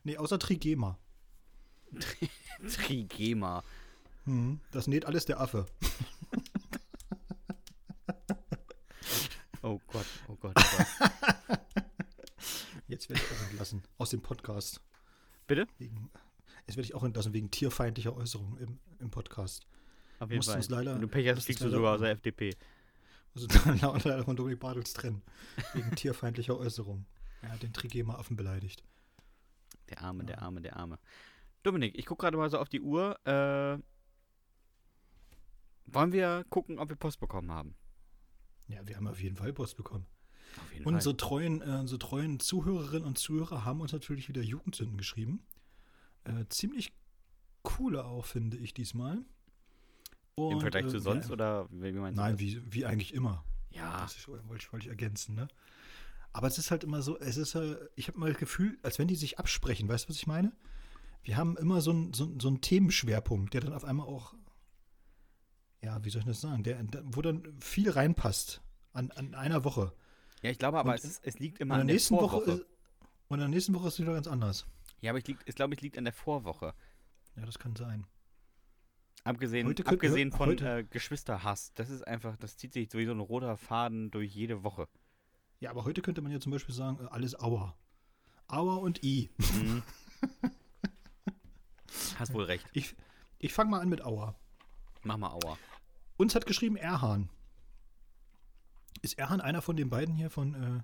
Nee, außer Trigema. Trigema. Mhm. Das näht alles der Affe. Oh Gott, oh Gott, oh Gott. Jetzt werde ich auch entlassen aus dem Podcast. Bitte? Wegen, jetzt werde ich auch entlassen wegen tierfeindlicher Äußerungen im, im Podcast. Auf jeden Fall. uns leider- Wenn du Pech hast, uns du sogar aus der FDP. Also leider von Dominik Bartels trennen. Wegen tierfeindlicher Äußerungen. Er hat den Trigema-Affen beleidigt. Der Arme, der Ja. Arme, der Arme. Dominik, ich gucke gerade mal so auf die Uhr. Äh, wollen wir gucken, ob wir Post bekommen haben? Ja, wir haben auf jeden Fall Post bekommen. Auf jeden Unsere treuen, äh, unsere treuen Zuhörerinnen und Zuhörer haben uns natürlich wieder Jugendsünden geschrieben. Äh, ziemlich coole auch, finde ich diesmal. Und, Im Vergleich äh, zu sonst ja, oder wie, wie meinst du Nein, wie, wie eigentlich immer. Ja, Das ist- wollte ich, wollte ich ergänzen, ne? Aber es ist halt immer so, es ist, äh, ich habe mal das Gefühl, als wenn die sich absprechen, weißt du, was ich meine? Wir haben immer so einen so, so einen Themenschwerpunkt, der dann auf einmal auch, ja, wie soll ich das sagen, der, der, wo dann viel reinpasst an, an einer Woche. Ja, ich glaube aber, Und- es, ist, es liegt immer an der der nächsten Woche, Vorwoche. ist, und in der nächsten Woche ist es wieder ganz anders. ja, aber ich, liegt, ich glaube, es liegt an der Vorwoche. Ja, das kann sein. Abgesehen, Heute abgesehen von äh, Geschwisterhass. Das ist einfach, das zieht sich wie so ein roter Faden durch jede Woche. Ja, aber heute könnte man ja zum Beispiel sagen, äh, alles Auer. Auer und I. Mhm. Hast wohl recht. Ich, ich fange mal an mit Auer. Mach mal Aua. Uns hat geschrieben Erhan. Ist Erhan einer von den beiden hier von äh,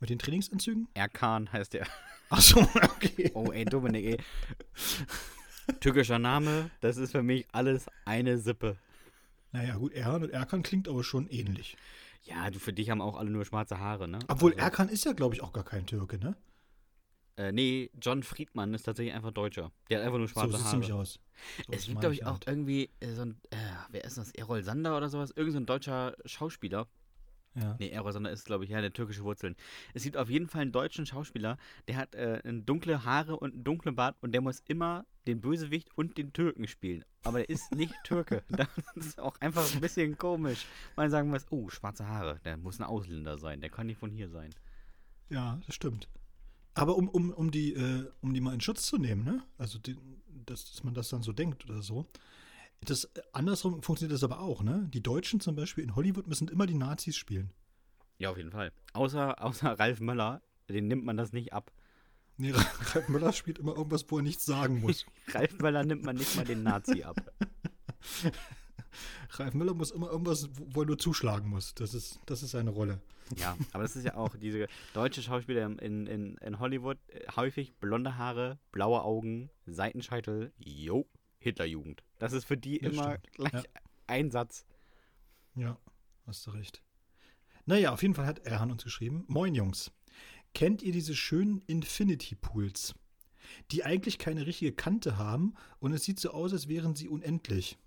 mit den Trainingsanzügen? Erkan heißt der. Achso, okay. Oh, ey, Dominik, ey. Türkischer Name, das ist für mich alles eine Sippe. Naja, gut, Erhan und Erkan klingt aber schon ähnlich. Ja, du, für dich haben auch alle nur schwarze Haare, ne? Obwohl Also, Erkan ist ja, glaube ich, auch gar kein Türke, ne? Äh, nee, John Friedmann ist tatsächlich einfach Deutscher. Der hat einfach nur So schwarze sieht Haare. ziemlich aus. So es gibt, glaube ich, auch irgendwie äh, so ein, äh, wer ist das? Errol Sander oder sowas? Irgend so ein deutscher Schauspieler. Ja. Nee, Errol Sander ist, glaube ich, ja, der türkische Wurzeln. Es gibt auf jeden Fall einen deutschen Schauspieler, der hat äh, dunkle Haare und einen dunklen Bart und der muss immer den Bösewicht und den Türken spielen. Aber der ist nicht Türke. Das ist auch einfach ein bisschen komisch. Man sagen muss, oh, schwarze Haare, der muss ein Ausländer sein, der kann nicht von hier sein. ja, das stimmt. Aber um, um, um, die, äh, um die mal in Schutz zu nehmen, ne? Also, die, dass, dass man das dann so denkt oder so. Das, äh, andersrum funktioniert das aber auch, ne? Die Deutschen zum Beispiel in Hollywood müssen immer die Nazis spielen. Ja, auf jeden Fall. Außer, außer Ralf Möller, den nimmt man das nicht ab. Nee, Ralf Möller spielt immer irgendwas, wo er nichts sagen muss. Ralf Möller nimmt man nicht mal den Nazi ab. Ralf Möller muss immer irgendwas, wo wo er nur zuschlagen muss. Das ist, das ist seine Rolle. Ja, aber das ist ja auch diese deutsche Schauspieler in, in, in Hollywood, äh, häufig blonde Haare, blaue Augen, Seitenscheitel, jo, Hitlerjugend. Das ist für die Das immer stimmt, gleich ja. ein Satz. Ja, hast du recht. Naja, auf jeden Fall hat Erhan uns geschrieben. Moin Jungs. Kennt ihr diese schönen Infinity Pools? Die eigentlich keine richtige Kante haben und es sieht so aus, als wären sie unendlich.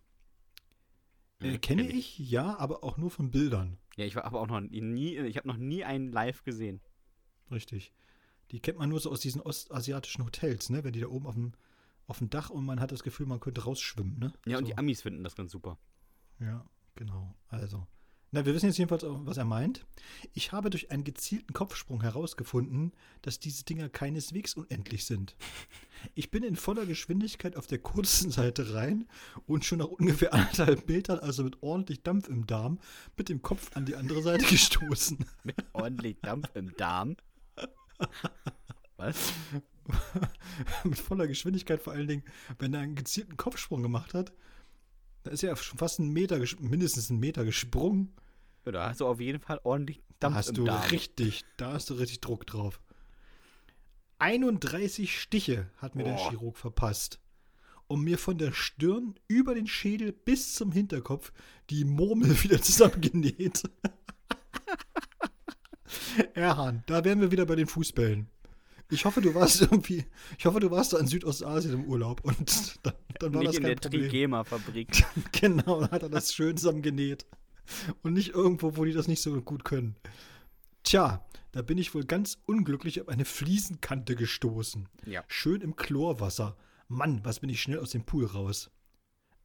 Äh, Hm, kenne kenn ich, ja, aber auch nur von Bildern. Ja, ich habe auch noch nie, ich habe noch nie einen live gesehen. Richtig. Die kennt man nur so aus diesen ostasiatischen Hotels, ne? Wenn die da oben auf dem, auf dem Dach und man hat das Gefühl, man könnte rausschwimmen, ne? Ja, und so. die Amis finden das ganz super. Ja, genau. Also. Na, wir wissen jetzt jedenfalls, auch, was er meint. Ich habe durch einen gezielten Kopfsprung herausgefunden, dass diese Dinger keineswegs unendlich sind. Ich bin in voller Geschwindigkeit auf der kurzen Seite rein und schon nach ungefähr anderthalb Metern, also mit ordentlich Dampf im Darm, mit dem Kopf an die andere Seite gestoßen. Mit ordentlich Dampf im Darm. Was? mit voller Geschwindigkeit vor allen Dingen, wenn er einen gezielten Kopfsprung gemacht hat. Da ist er schon fast einen Meter, mindestens einen Meter gesprungen. Ja, da hast du auf jeden Fall ordentlich Da Dampf hast im du Darm. richtig, da hast du richtig Druck drauf. 31 Stiche hat mir der Boah. Chirurg verpasst, um mir von der Stirn über den Schädel bis zum Hinterkopf die Murmel wieder zusammengenäht. Erhan, da wären wir wieder bei den Fußbällen. Ich hoffe, du warst irgendwie, ich hoffe, du warst da in Südostasien im Urlaub und dann, dann war Nicht das in kein der Problem. Trigema-Fabrik. Genau, dann hat er das schön zusammengenäht. Und nicht irgendwo, wo die das nicht so gut können. Tja, da bin ich wohl ganz unglücklich auf eine Fliesenkante gestoßen. Ja. Schön im Chlorwasser. Mann, was bin ich schnell aus dem Pool raus.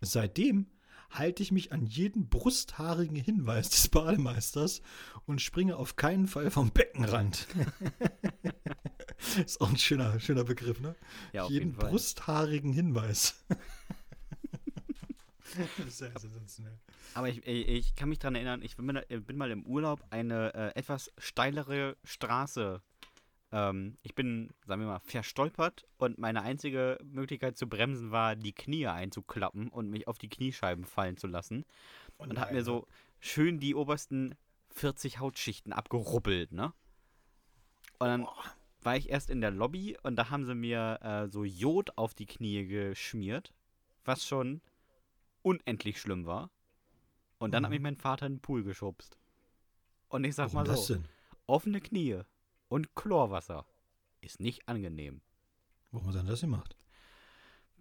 Seitdem halte ich mich an jeden brusthaarigen Hinweis des Bademeisters und springe auf keinen Fall vom Beckenrand. Ist auch ein schöner, schöner Begriff, ne? Ja, auf jeden jeden Fall. brusthaarigen Hinweis. Sehr sensationell. Aber ich, ich, kann mich daran erinnern, ich bin, mal- bin mal im Urlaub eine äh, etwas steilere Straße. Ähm, ich bin, sagen wir mal, verstolpert und meine einzige Möglichkeit zu bremsen war, die Knie einzuklappen und mich auf die Kniescheiben fallen zu lassen. Und hab mir so schön die obersten 40 Hautschichten abgerubbelt, ne? Und dann war ich erst in der Lobby und da haben sie mir äh, so Jod auf die Knie geschmiert, was schon unendlich schlimm war. Und dann hat Mhm. mich mein Vater in den Pool geschubst. Und ich sag Warum mal so, offene Knie und Chlorwasser ist nicht angenehm. Warum hat er das gemacht?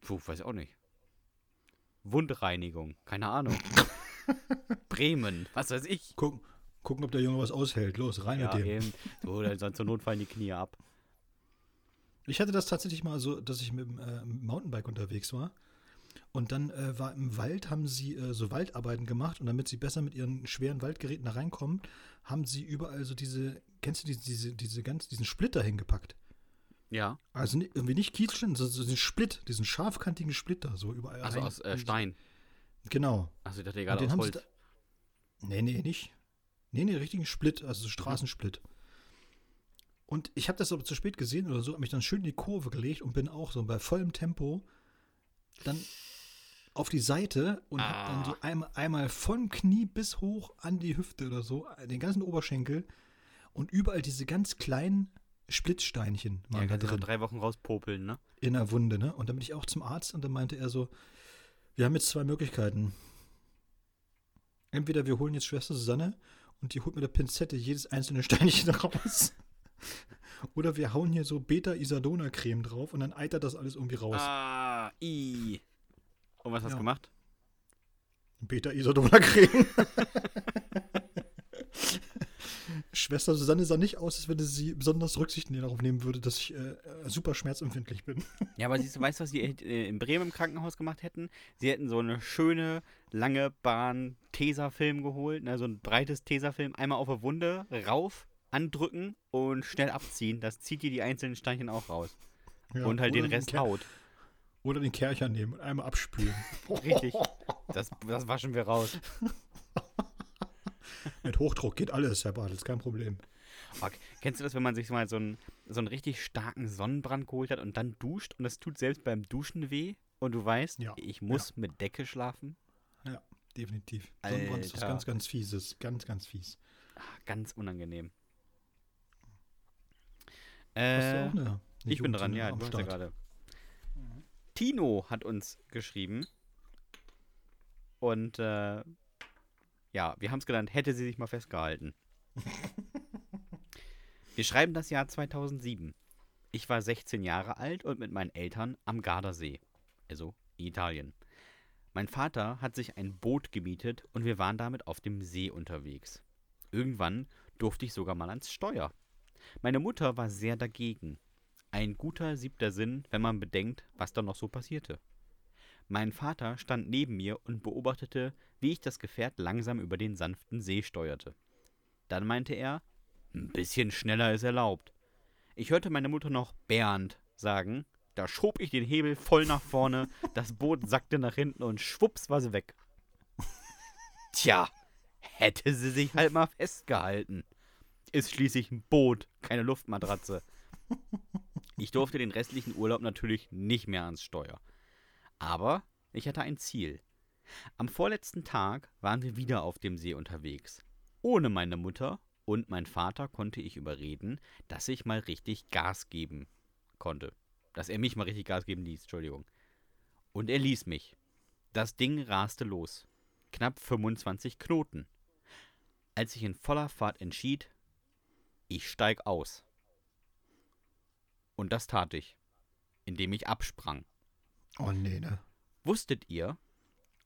Puh, weiß auch nicht. Wundreinigung, keine Ahnung. Bremen, was weiß ich. Guck, gucken, ob der Junge was aushält. Los, rein Ja, mit dem. eben. So, dann sonst zur Not fallen die Knie ab. Ich hatte das tatsächlich mal so, dass ich mit dem äh, Mountainbike unterwegs war Und dann äh, war im Wald, haben sie äh, so Waldarbeiten gemacht und damit sie besser mit ihren schweren Waldgeräten da reinkommen, haben sie überall so diese, kennst du diese, diese, diese ganz, diesen Splitter hingepackt? Ja. Also irgendwie nicht Kiesschnitt, sondern so diesen Split, diesen scharfkantigen Splitter so überall. Also rein. aus äh, Stein. Genau. Also ich dachte den aus haben sie Holz. da, Nee, nee, nicht. Nee, nee, richtigen Split, also so Straßensplit. Und ich habe das aber zu spät gesehen oder so, habe mich dann schön in die Kurve gelegt und bin auch so bei vollem Tempo dann auf die Seite und habe dann Ah. so einmal, einmal vom Knie bis hoch an die Hüfte oder so, den ganzen Oberschenkel und überall diese ganz kleinen Splittsteinchen Ja, waren da du nach drin drei Wochen rauspopeln, ne? in der Wunde, ne? Und dann bin ich auch zum Arzt und dann meinte er so, wir haben jetzt zwei Möglichkeiten. Entweder wir holen jetzt Schwester Susanne und die holt mit der Pinzette jedes einzelne Steinchen raus. Oder wir hauen hier so Beta-Isadona-Creme drauf und dann eitert das alles irgendwie raus. Ah, i. Und was hast du Ja. gemacht? Beta-Isadona-Creme. Schwester Susanne sah nicht aus, als wenn sie besonders Rücksicht darauf nehmen würde, dass ich äh, super schmerzempfindlich bin. Ja, aber siehst du, weißt du, was sie äh, in Bremen im Krankenhaus gemacht hätten? Sie hätten so eine schöne, lange Bahn Tesafilm geholt, ne, so ein breites Tesafilm, einmal auf der Wunde, rauf, andrücken und schnell abziehen. Das zieht dir die einzelnen Steinchen auch raus. Ja, und halt den Rest Haut. Oder den Kercher nehmen und einmal abspülen. Richtig. Das, das waschen wir raus. Mit Hochdruck geht alles, Herr Bartels, kein Problem. Fuck. Kennst du das, wenn man sich mal so einen, so einen richtig starken Sonnenbrand geholt hat und dann duscht und das tut selbst beim Duschen weh und du weißt, Ja, ich muss mit Decke schlafen? Ja, definitiv. Sonnenbrand ist was Alter. ganz, ganz Fieses. Ganz, ganz fies. Ah, ganz unangenehm. Hast du Äh, auch eine, eine ich bin dran, Jugendsünde ja, du hast ja gerade. Tino hat uns geschrieben. Und äh, ja, wir haben es genannt, hätte sie sich mal festgehalten. wir schreiben das Jahr 2007. Ich war 16 Jahre alt und mit meinen Eltern am Gardasee, also in Italien. Mein Vater hat sich ein Boot gemietet und wir waren damit auf dem See unterwegs. Irgendwann durfte ich sogar mal ans Steuer. Meine Mutter war sehr dagegen. Ein guter siebter Sinn, wenn man bedenkt, was da noch so passierte. Mein Vater stand neben mir und beobachtete, wie ich das Gefährt langsam über den sanften See steuerte. Dann meinte er, ein bisschen schneller ist erlaubt. Ich hörte meine Mutter noch Bernd sagen, da schob ich den Hebel voll nach vorne, das Boot sackte nach hinten und schwupps war sie weg. Tja, hätte sie sich halt mal festgehalten. Ist schließlich ein Boot, keine Luftmatratze. Ich durfte den restlichen Urlaub natürlich nicht mehr ans Steuer. Aber ich hatte ein Ziel. Am vorletzten Tag waren wir wieder auf dem See unterwegs. Ohne meine Mutter und mein Vater konnte ich überreden, dass ich mal richtig Gas geben konnte. Dass er mich mal richtig Gas geben ließ, Entschuldigung. Und er ließ mich. Das Ding raste los. Knapp 25 Knoten. Als ich in voller Fahrt entschied, ich steig aus. Und das tat ich, indem ich absprang. Oh nee, ne? Wusstet ihr,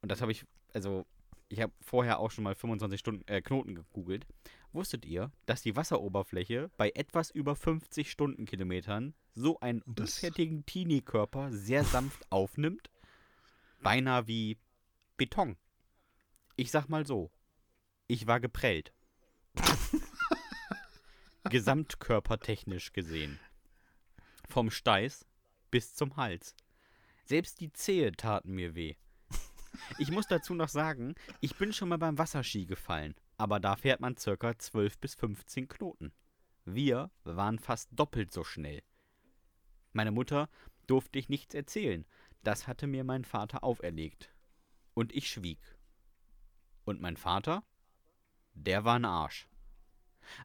und das habe ich, also ich habe vorher auch schon mal 25 Stunden, äh, Knoten gegoogelt, wusstet ihr, dass die Wasseroberfläche bei etwas über 50 Stundenkilometern so einen das- unfertigen Teenie-Körper sehr sanft aufnimmt? Beinahe wie Beton. Ich sag mal so, ich war geprellt. Gesamtkörpertechnisch gesehen. Vom Steiß bis zum Hals. Selbst die Zehe taten mir weh. Ich muss dazu noch sagen, ich bin schon mal beim Wasserski gefallen, aber da fährt man circa 12 bis 15 Knoten. Wir waren fast doppelt so schnell. Meine Mutter durfte ich nichts erzählen, das hatte mir mein Vater auferlegt. Und ich schwieg. Und mein Vater? Der war ein Arsch.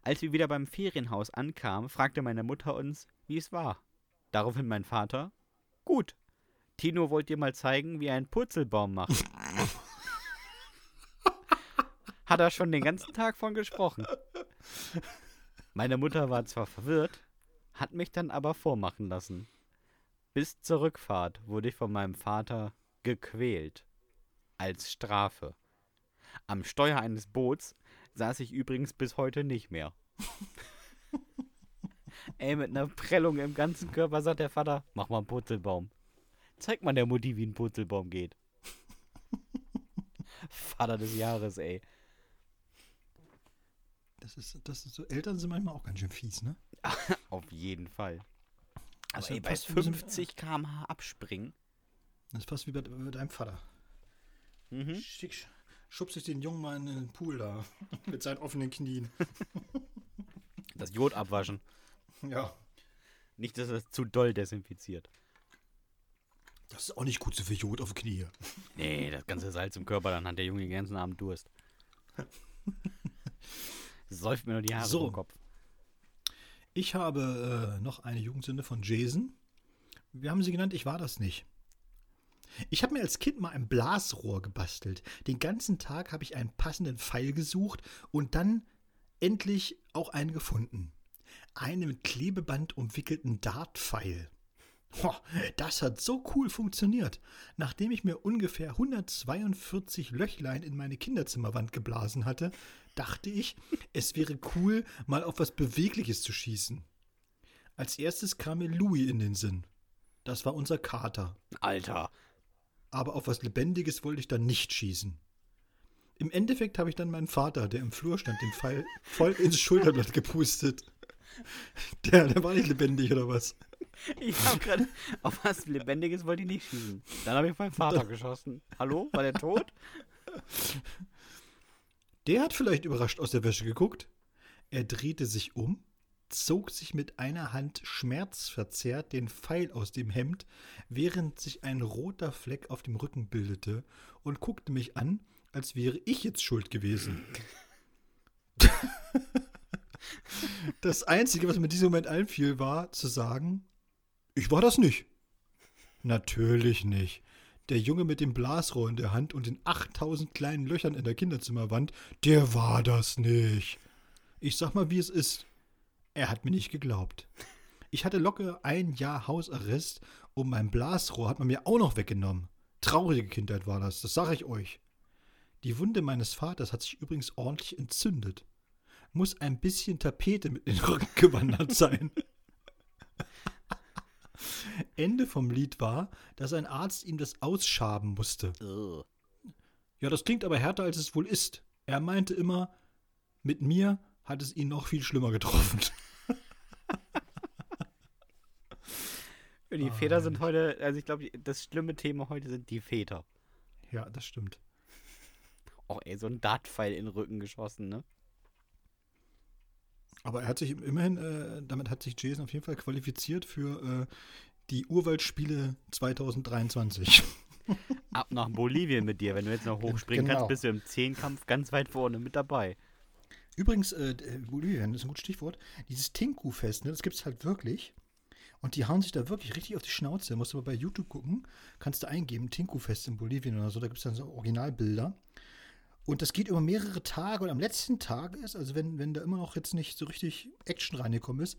Als wir wieder beim Ferienhaus ankamen, fragte meine Mutter uns, wie es war. Daraufhin mein Vater, gut, Tino wollte dir mal zeigen, wie er einen Purzelbaum macht. Hat er schon den ganzen Tag von gesprochen. Meine Mutter war zwar verwirrt, hat mich dann aber vormachen lassen. Bis zur Rückfahrt wurde ich von meinem Vater gequält. Als Strafe. Am Steuer eines Boots saß ich übrigens bis heute nicht mehr. Ey, mit einer Prellung im ganzen Körper sagt der Vater, mach mal einen Purzelbaum. Zeig mal der Mutti, wie ein Purzelbaum geht. Vater des Jahres, ey. Das ist, das ist so, Eltern sind manchmal auch ganz schön fies, ne? Auf jeden Fall. Das Aber ey, ist bei fast wie so ein- 50 km/h abspringen. Das ist fast wie bei, bei deinem Vater. Mhm. Schick, schubst ich den Jungen mal in den Pool da. Mit seinen offenen Knien. Das Jod abwaschen. Ja. Nicht, dass das zu doll desinfiziert. Das ist auch nicht gut so viel Jod auf Knie. Nee, das ganze Salz im Körper, dann hat der Junge den ganzen Abend Durst. Säuft mir nur die Haare So. vom Kopf. Ich habe äh, noch eine Jugendsünde von Jason. Wir haben sie genannt, ich war das nicht. Ich habe mir als Kind mal ein Blasrohr gebastelt. Den ganzen Tag habe ich einen passenden Pfeil gesucht und dann endlich auch einen gefunden. Einen mit Klebeband umwickelten Dartpfeil. Das hat so cool funktioniert. Nachdem ich mir ungefähr 142 Löchlein in meine Kinderzimmerwand geblasen hatte, dachte ich, es wäre cool, mal auf was Bewegliches zu schießen. Als erstes kam mir Louis in den Sinn. Das war unser Kater. Alter. Aber auf was Lebendiges wollte ich dann nicht schießen. Im Endeffekt habe ich dann meinen Vater, der im Flur stand, den Pfeil voll ins Schulterblatt gepustet. Der, der war nicht lebendig oder was? Ich habe gerade auf was Lebendiges wollte ich nicht schießen. Dann habe ich meinen Vater geschossen. Hallo? War der tot? Der hat vielleicht überrascht aus der Wäsche geguckt. Er drehte sich um, zog sich mit einer Hand schmerzverzerrt den Pfeil aus dem Hemd, während sich ein roter Fleck auf dem Rücken bildete, und guckte mich an, als wäre ich jetzt schuld gewesen. Das Einzige, was mir in diesem Moment einfiel, war zu sagen, ich war das nicht. Natürlich nicht. Der Junge mit dem Blasrohr in der Hand und den 8000 kleinen Löchern in der Kinderzimmerwand, der war das nicht. Ich sag mal, wie es ist. Er hat mir nicht geglaubt. Ich hatte locker ein Jahr Hausarrest und mein Blasrohr hat man mir auch noch weggenommen. Traurige Kindheit war das, das sag ich euch. Die Wunde meines Vaters hat sich übrigens ordentlich entzündet. Muss ein bisschen Tapete mit den Rücken gewandert sein. Ende vom Lied war, dass ein Arzt ihm das ausschaben musste. Ugh. Ja, das klingt aber härter, als es wohl ist. Er meinte immer, mit mir hat es ihn noch viel schlimmer getroffen. Die Väter sind heute, also ich glaube, das schlimme Thema heute sind die Väter. Ja, das stimmt. Oh ey, so ein Dartpfeil in den Rücken geschossen, ne? Aber er hat sich immerhin, äh, damit hat sich Jason auf jeden Fall qualifiziert für äh, die Urwaldspiele 2023. Ab nach Bolivien mit dir. Wenn du jetzt noch hochspringen Genau. kannst, bist du im Zehnkampf ganz weit vorne mit dabei. Übrigens, äh, äh, Bolivien ist ein gutes Stichwort. Dieses Tinku-Fest, ne, das gibt es halt wirklich. Und die hauen sich da wirklich richtig auf die Schnauze. Musst du mal bei YouTube gucken, kannst du eingeben, Tinku-Fest in Bolivien oder so, da gibt es dann so Originalbilder. Und das geht über mehrere Tage und am letzten Tag ist, also wenn, wenn da immer noch jetzt nicht so richtig Action reingekommen ist,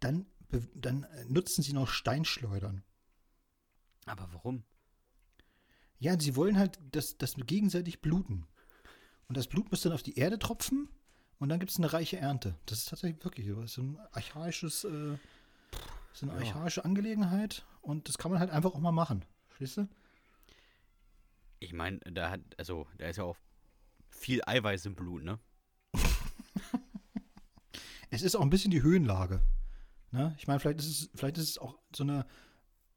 dann, dann äh, nutzen sie noch Steinschleudern. Aber warum? Ja, sie wollen halt, dass das gegenseitig bluten. Und das Blut muss dann auf die Erde tropfen und dann gibt es eine reiche Ernte. Das ist tatsächlich wirklich so. Das ist ein archaisches, äh, so eine Ja. archaische Angelegenheit und das kann man halt einfach auch mal machen. Verstehst du? Ich meine, da hat, also, da ist ja auch viel Eiweiß im Blut, ne? Es ist auch ein bisschen die Höhenlage. Ne? Ich meine, vielleicht ist es, vielleicht ist es auch so eine,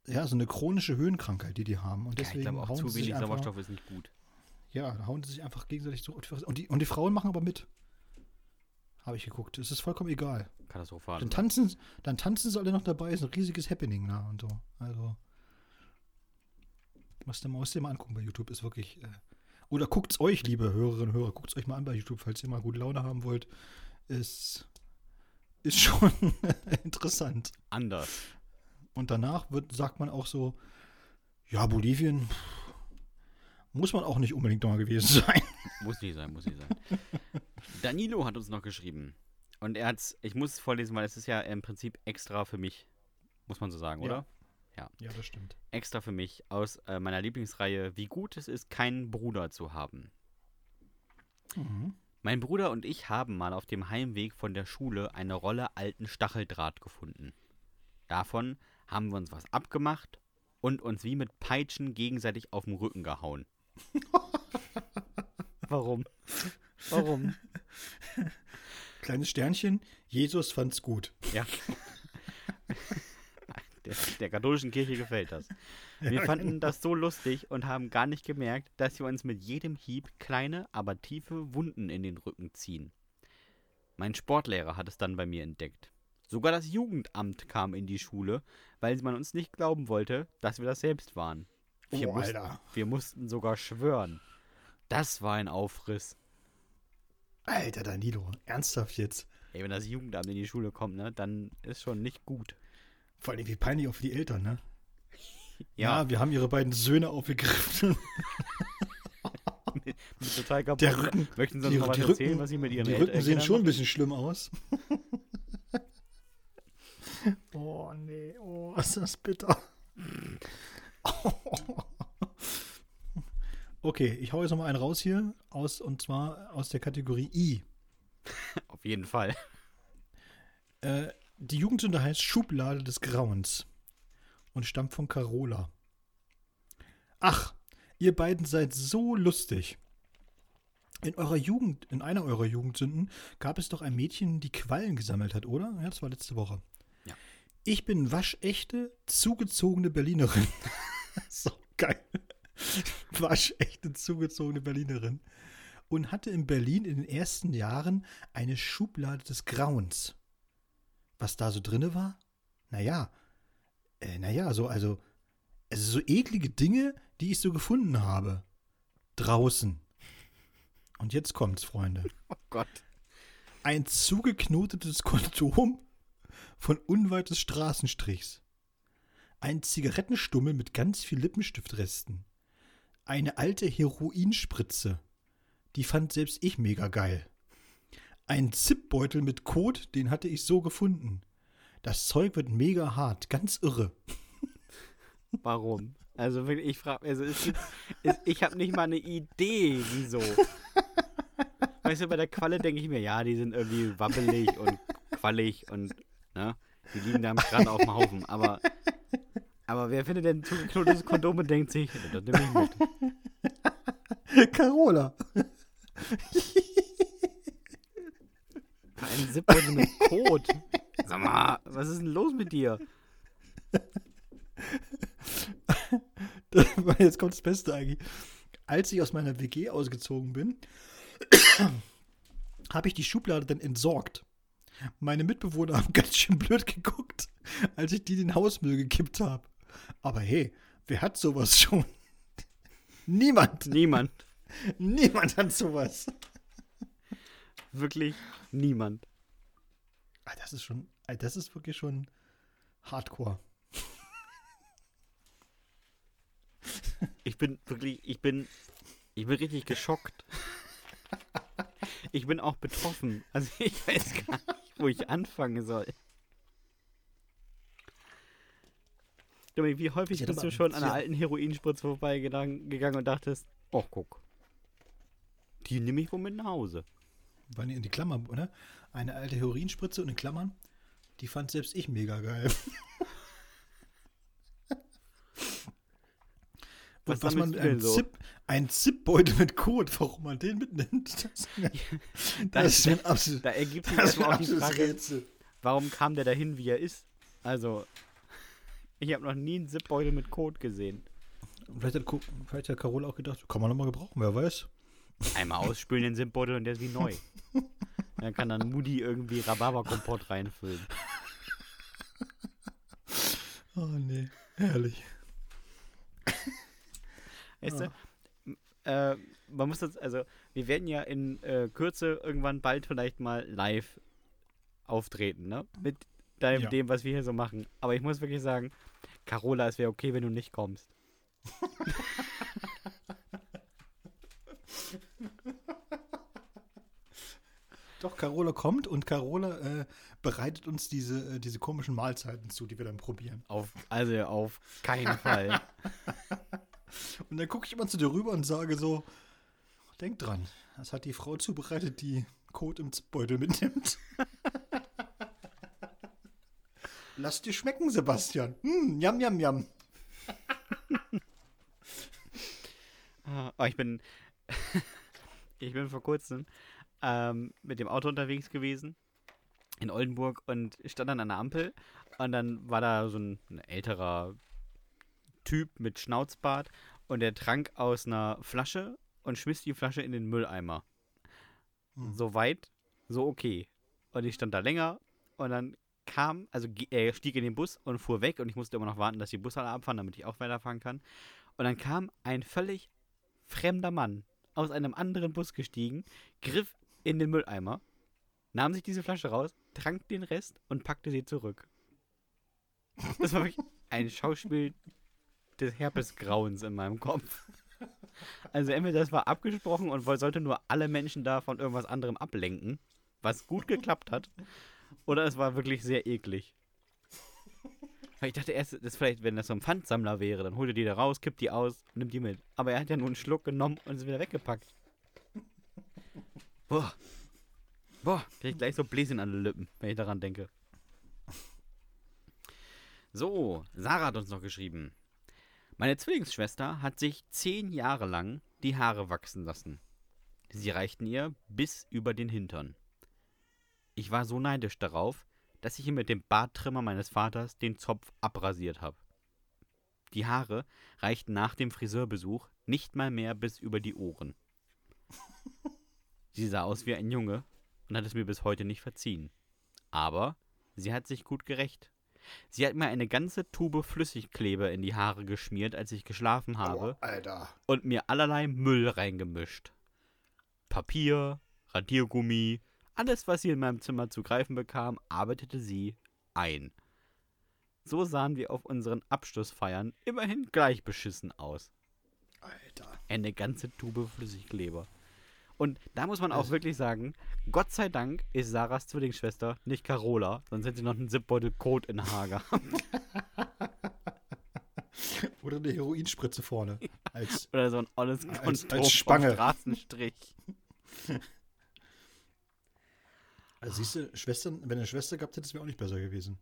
ja, so eine chronische Höhenkrankheit, die die haben. Und Ja, ich deswegen glaube auch zu wenig Sauerstoff ist nicht gut. Ja, hauen sie sich einfach gegenseitig so. Und die, und die Frauen machen aber mit. Habe ich geguckt. Es ist vollkommen egal. Katastrophal. Dann tanzen, dann tanzen sie alle noch dabei, ist ein riesiges Happening da und so. Also. Musst du mal, musst du dir mal angucken bei YouTube, ist wirklich. Äh, oder guckt's euch, liebe Hörerinnen und Hörer, guckt's euch mal an bei YouTube, falls ihr mal gute Laune haben wollt. Ist, ist schon interessant. Anders. Und danach wird, sagt man auch so, ja, Bolivien pff, muss man auch nicht unbedingt mal gewesen sein. Muss nicht sein, muss nicht sein. Danilo hat uns noch geschrieben. Und er hat's, ich muss es vorlesen, weil es ist ja im Prinzip extra für mich, muss man so sagen, Ja. oder? Ja, das stimmt. Extra für mich aus äh, meiner Lieblingsreihe, wie gut es ist, keinen Bruder zu haben. Mhm. Mein Bruder und ich haben mal auf dem Heimweg von der Schule eine Rolle alten Stacheldraht gefunden. Davon haben wir uns was abgemacht und uns wie mit Peitschen gegenseitig auf den Rücken gehauen. Warum? Warum? Kleines Sternchen, Jesus fand's gut. Ja. Der, der katholischen Kirche gefällt das. Wir Ja, fanden genau. das so lustig und haben gar nicht gemerkt, dass wir uns mit jedem Hieb kleine, aber tiefe Wunden in den Rücken ziehen. Mein Sportlehrer hat es dann bei mir entdeckt. Sogar das Jugendamt kam in die Schule, weil man uns nicht glauben wollte, dass wir das selbst waren. Wir, Oh, mussten, Alter. wir mussten sogar schwören. Das war ein Aufriss. Alter, Danilo, ernsthaft jetzt? Ey, wenn das Jugendamt in die Schule kommt, ne, dann ist schon nicht gut. Vor allem, wie peinlich auch für die Eltern, ne? Ja, Ja, wir haben ihre beiden Söhne aufgegriffen. mit total kaputt. Der Rücken, Möchten Sie uns die, noch was die erzählen, Rücken, was Sie mit Ihren die Rücken sehen schon ein bisschen schlimm aus. oh, nee. Oh, ist das bitter. Okay, ich hau jetzt noch mal einen raus hier, aus, und zwar aus der Kategorie I. Auf jeden Fall. Äh, die Jugendsünde heißt Schublade des Grauens und stammt von Carola. Ach, ihr beiden seid so lustig. In eurer Jugend, in einer eurer Jugendsünden gab es doch ein Mädchen, die Quallen gesammelt hat, oder? Ja, das war letzte Woche. Ja. Ich bin waschechte, zugezogene Berlinerin. so geil. waschechte, zugezogene Berlinerin. Und hatte in Berlin in den ersten Jahren eine Schublade des Grauens. Was da so drinne war? Naja, äh, naja, so, also, also so eklige Dinge, die ich so gefunden habe. Draußen. Und jetzt kommt's, Freunde. Oh Gott. Ein zugeknotetes Kondom von unweit des Straßenstrichs. Ein Zigarettenstummel mit ganz viel Lippenstiftresten. Eine alte Heroinspritze. Die fand selbst ich mega geil. Ein Zipbeutel mit Kot, den hatte ich so gefunden. Das Zeug wird mega hart, ganz irre. Warum? Also wirklich, ich frage, also gibt, es, ich habe nicht mal eine Idee, wieso. Weißt du, bei der Qualle denke ich mir, ja, die sind irgendwie wabbelig und quallig und, ne, die liegen da Strand auf dem Haufen. Aber, aber wer findet denn zugeknotetes Kondom und denkt sich, das nehme ich mit. Carola. Ein Zipbeutel mit Kot. Sag mal, was ist denn los mit dir? Jetzt kommt das Beste eigentlich. Als ich aus meiner WG ausgezogen bin, habe ich die Schublade dann entsorgt. Meine Mitbewohner haben ganz schön blöd geguckt, als ich die in den Hausmüll gekippt habe. Aber hey, wer hat sowas schon? Niemand. Niemand. Niemand hat sowas. Wirklich niemand. Ah, Das ist schon, ah, das ist wirklich schon Hardcore. Ich bin wirklich, ich bin, ich bin richtig geschockt. Ich bin auch betroffen. Also ich weiß gar nicht, wo ich anfangen soll. Dominik, wie häufig bist du schon an einer alten Heroinspritze vorbeigegangen gegangen und dachtest, oh guck, die nehme ich wohl mit nach Hause. War in die Klammer, oder? Eine alte Heroinspritze und in Klammern. Die fand selbst ich mega geil. Was Und was man ein so? Zip, ein Zipbeutel mit Kot, warum man den mitnimmt, das, das ist ein absolut, Da ergibt sich das auch die absolutes Frage, Rätsel. warum kam der dahin, wie er ist? Also, ich habe noch nie einen Zipbeutel mit Kot gesehen. Vielleicht hat, vielleicht hat Carola auch gedacht, kann man noch mal gebrauchen, wer weiß. Einmal ausspülen den Zipbeutel und der ist wie neu. Dann kann dann Moody irgendwie Rhabarberkompott reinfüllen. Oh nee, herrlich. Weißt du? M- Äh, man muss das, also, wir werden ja in äh, Kürze irgendwann bald vielleicht mal live auftreten, ne? Mit deinem, Ja. dem, was wir hier so machen. Aber ich muss wirklich sagen, Carola, es wäre okay, wenn du nicht kommst. Doch, Carola kommt und Carola äh, bereitet uns diese, äh, diese komischen Mahlzeiten zu, die wir dann probieren. Auf, also auf keinen Fall. Und dann gucke ich immer zu dir rüber und sage so, denk dran, das hat die Frau zubereitet, die Kot im Zipbeutel mitnimmt. Lass dir schmecken, Sebastian. Hm, jam, jam, jam. Ah, oh, ich bin. Ich bin vor kurzem ähm, mit dem Auto unterwegs gewesen in Oldenburg und stand dann an der Ampel und dann war da so ein, ein älterer Typ mit Schnauzbart und der trank aus einer Flasche und schmiss die Flasche in den Mülleimer. Hm. So weit, so okay. Und ich stand da länger und dann kam, also er stieg in den Bus und fuhr weg und ich musste immer noch warten, dass die Busse alle abfahren, damit ich auch weiterfahren kann. Und dann kam ein völlig fremder Mann aus einem anderen Bus gestiegen, griff in den Mülleimer, nahm sich diese Flasche raus, trank den Rest und packte sie zurück. Das war wirklich ein Schauspiel des Herpesgrauens in meinem Kopf. Also entweder das war abgesprochen und sollte nur alle Menschen da von irgendwas anderem ablenken, was gut geklappt hat, oder es war wirklich sehr eklig. Weil ich dachte erst, das vielleicht, wenn das so ein Pfandsammler wäre, dann holt er die da raus, kippt die aus und nimmt die mit. Aber er hat ja nur einen Schluck genommen und ist wieder weggepackt. Boah. Boah, krieg ich gleich so Bläschen an den Lippen, wenn ich daran denke. So, Sarah hat uns noch geschrieben. Meine Zwillingsschwester hat sich zehn Jahre lang die Haare wachsen lassen. Sie reichten ihr bis über den Hintern. Ich war so neidisch darauf, dass ich ihr mit dem Barttrimmer meines Vaters den Zopf abrasiert habe. Die Haare reichten nach dem Friseurbesuch nicht mal mehr bis über die Ohren. Sie sah aus wie ein Junge und hat es mir bis heute nicht verziehen. Aber sie hat sich gut gerecht. Sie hat mir eine ganze Tube Flüssigkleber in die Haare geschmiert, als ich geschlafen habe, Alter. und mir allerlei Müll reingemischt. Papier, Radiergummi, alles, was sie in meinem Zimmer zu greifen bekam, arbeitete sie ein. So sahen wir auf unseren Abschlussfeiern immerhin gleich beschissen aus. Alter. Eine ganze Tube Flüssigkleber. Und da muss man auch Also- wirklich sagen, Gott sei Dank ist Sarahs Zwillingsschwester nicht Carola, sonst hätte sie noch einen Zipbeutel Kot in Haar gehabt. Oder eine Heroinspritze vorne. Als, Oder so ein olles Als- als Spange. Straßenstrich. also siehst du, Schwestern, wenn du eine Schwester gehabt hättest, wäre auch nicht besser gewesen.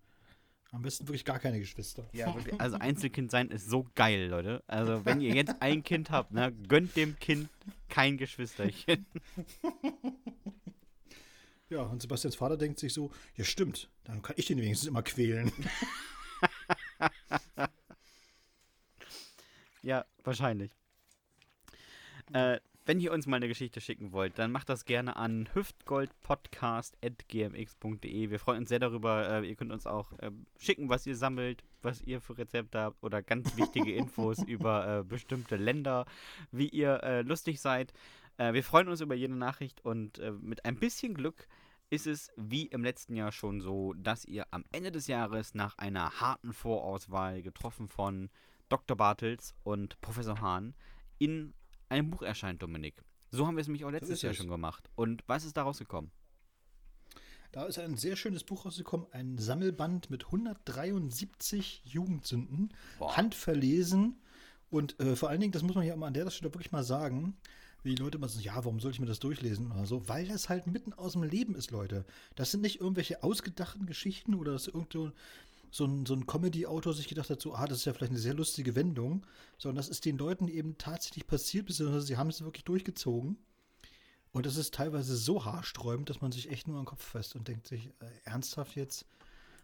Am besten wirklich gar keine Geschwister. Ja, wirklich. Also Einzelkind sein ist so geil, Leute. Also wenn ihr jetzt ein Kind habt, ne, gönnt dem Kind kein Geschwisterchen. Ja, und Sebastians Vater denkt sich so, ja stimmt, dann kann ich den wenigstens immer quälen. Ja, wahrscheinlich. Äh, wenn ihr uns mal eine Geschichte schicken wollt, dann macht das gerne an hüftgoldpodcast.gmx.de. Wir freuen uns sehr darüber. Äh, ihr könnt uns auch äh, schicken, was ihr sammelt, was ihr für Rezepte habt oder ganz wichtige Infos über äh, bestimmte Länder, wie ihr lustig seid. Wir freuen uns über jede Nachricht und mit ein bisschen Glück ist es wie im letzten Jahr schon so, dass ihr am Ende des Jahres nach einer harten Vorauswahl getroffen von Dr. Bartels und Professor Hahn in einem Buch erscheint, Dominik. So haben wir es nämlich auch letztes ist Jahr schon gemacht. Und was ist daraus gekommen? Da ist ein sehr schönes Buch rausgekommen, ein Sammelband mit 173 Jugendsünden, Boah. handverlesen. Und äh, vor allen Dingen, das muss man hier mal an der Stelle wirklich mal sagen, wie die Leute immer so, ja, warum soll ich mir das durchlesen oder so? Weil das halt mitten aus dem Leben ist, Leute. Das sind nicht irgendwelche ausgedachten Geschichten oder dass irgendwo so ein, so ein Comedy-Autor sich gedacht hat, so, ah, das ist ja vielleicht eine sehr lustige Wendung, sondern das ist den Leuten eben tatsächlich passiert, beziehungsweise sie haben es wirklich durchgezogen. Und das ist teilweise so haarsträubend, dass man sich echt nur am Kopf fest und denkt sich, äh, ernsthaft jetzt?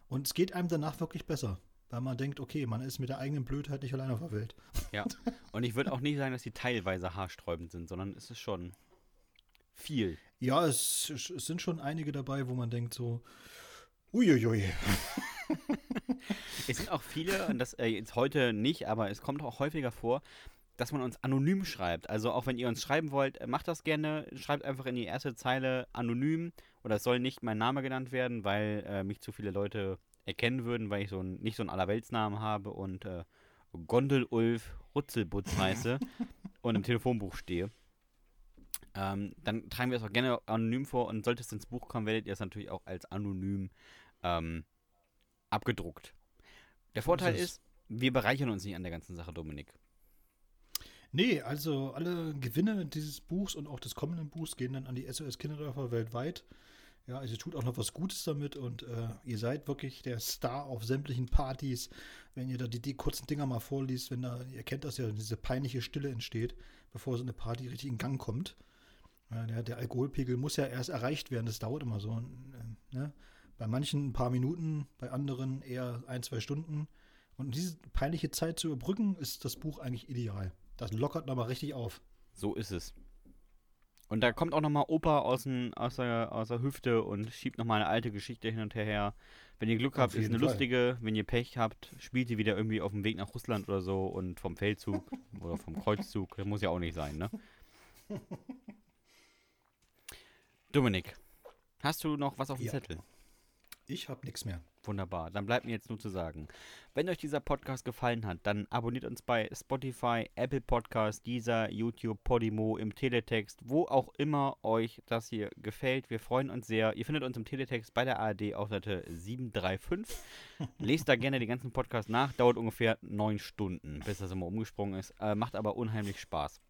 Und es geht einem danach wirklich besser, weil man denkt, okay, man ist mit der eigenen Blödheit nicht allein auf der Welt. Ja. Und ich würde auch nicht sagen, dass die teilweise haarsträubend sind, sondern es ist schon viel. Ja, es, es sind schon einige dabei, wo man denkt so, uiuiui. Es sind auch viele, und das äh, jetzt heute nicht, aber es kommt auch häufiger vor, dass man uns anonym schreibt. Also auch wenn ihr uns schreiben wollt, äh, macht das gerne. Schreibt einfach in die erste Zeile anonym oder es soll nicht mein Name genannt werden, weil äh, mich zu viele Leute erkennen würden, weil ich so ein, nicht so einen Allerweltsnamen habe und äh, Gondel-Ulf Rutzelbutz heiße und im Telefonbuch stehe. Ähm, dann tragen wir es auch gerne anonym vor und sollte es ins Buch kommen, werdet ihr es natürlich auch als anonym ähm, abgedruckt. Der Vorteil ist wir bereichern uns nicht an der ganzen Sache, Dominik. Nee, also alle Gewinne dieses Buchs und auch des kommenden Buchs gehen dann an die SOS Kinderdörfer weltweit. Ja, also ihr tut auch noch was Gutes damit und äh, ihr seid wirklich der Star auf sämtlichen Partys. Wenn ihr da die, die kurzen Dinger mal vorliest, wenn da, ihr kennt das ja, diese peinliche Stille entsteht, bevor so eine Party richtig in Gang kommt. Ja, der, der Alkoholpegel muss ja erst erreicht werden. Das dauert immer so. äh, Ne? Bei manchen ein paar Minuten, bei anderen eher ein, zwei Stunden. Und um diese peinliche Zeit zu überbrücken, ist das Buch eigentlich ideal. Das lockert nochmal richtig auf. So ist es. Und da kommt auch nochmal Opa aus, den, aus, der, aus der Hüfte und schiebt nochmal eine alte Geschichte hin und her. Wenn ihr Glück Auf habt, ist eine Fall. lustige. Wenn ihr Pech habt, spielt ihr wieder irgendwie auf dem Weg nach Russland oder so und vom Feldzug oder vom Kreuzzug. Das muss ja auch nicht sein, ne? Dominik, hast du noch was auf dem Ja. Zettel? Ich habe nichts mehr. Wunderbar. Dann bleibt mir jetzt nur zu sagen, wenn euch dieser Podcast gefallen hat, dann abonniert uns bei Spotify, Apple Podcast, Deezer, YouTube, Podimo, im Teletext, wo auch immer euch das hier gefällt. Wir freuen uns sehr. Ihr findet uns im Teletext bei der ARD auf Seite 735. Lest da gerne die ganzen Podcasts nach. Dauert ungefähr neun Stunden, bis das immer umgesprungen ist. Äh, macht aber unheimlich Spaß.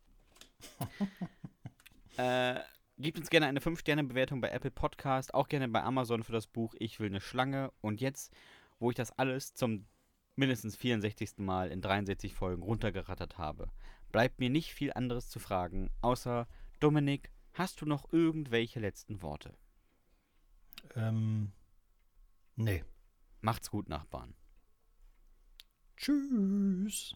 äh, Gebt uns gerne eine 5-Sterne-Bewertung bei Apple Podcast, auch gerne bei Amazon für das Buch Ich will eine Schlange. Und jetzt, wo ich das alles zum mindestens 64. Mal in 63 Folgen runtergerattert habe, bleibt mir nicht viel anderes zu fragen, außer Dominik, hast du noch irgendwelche letzten Worte? Ähm, nee. Macht's gut, Nachbarn. Tschüss.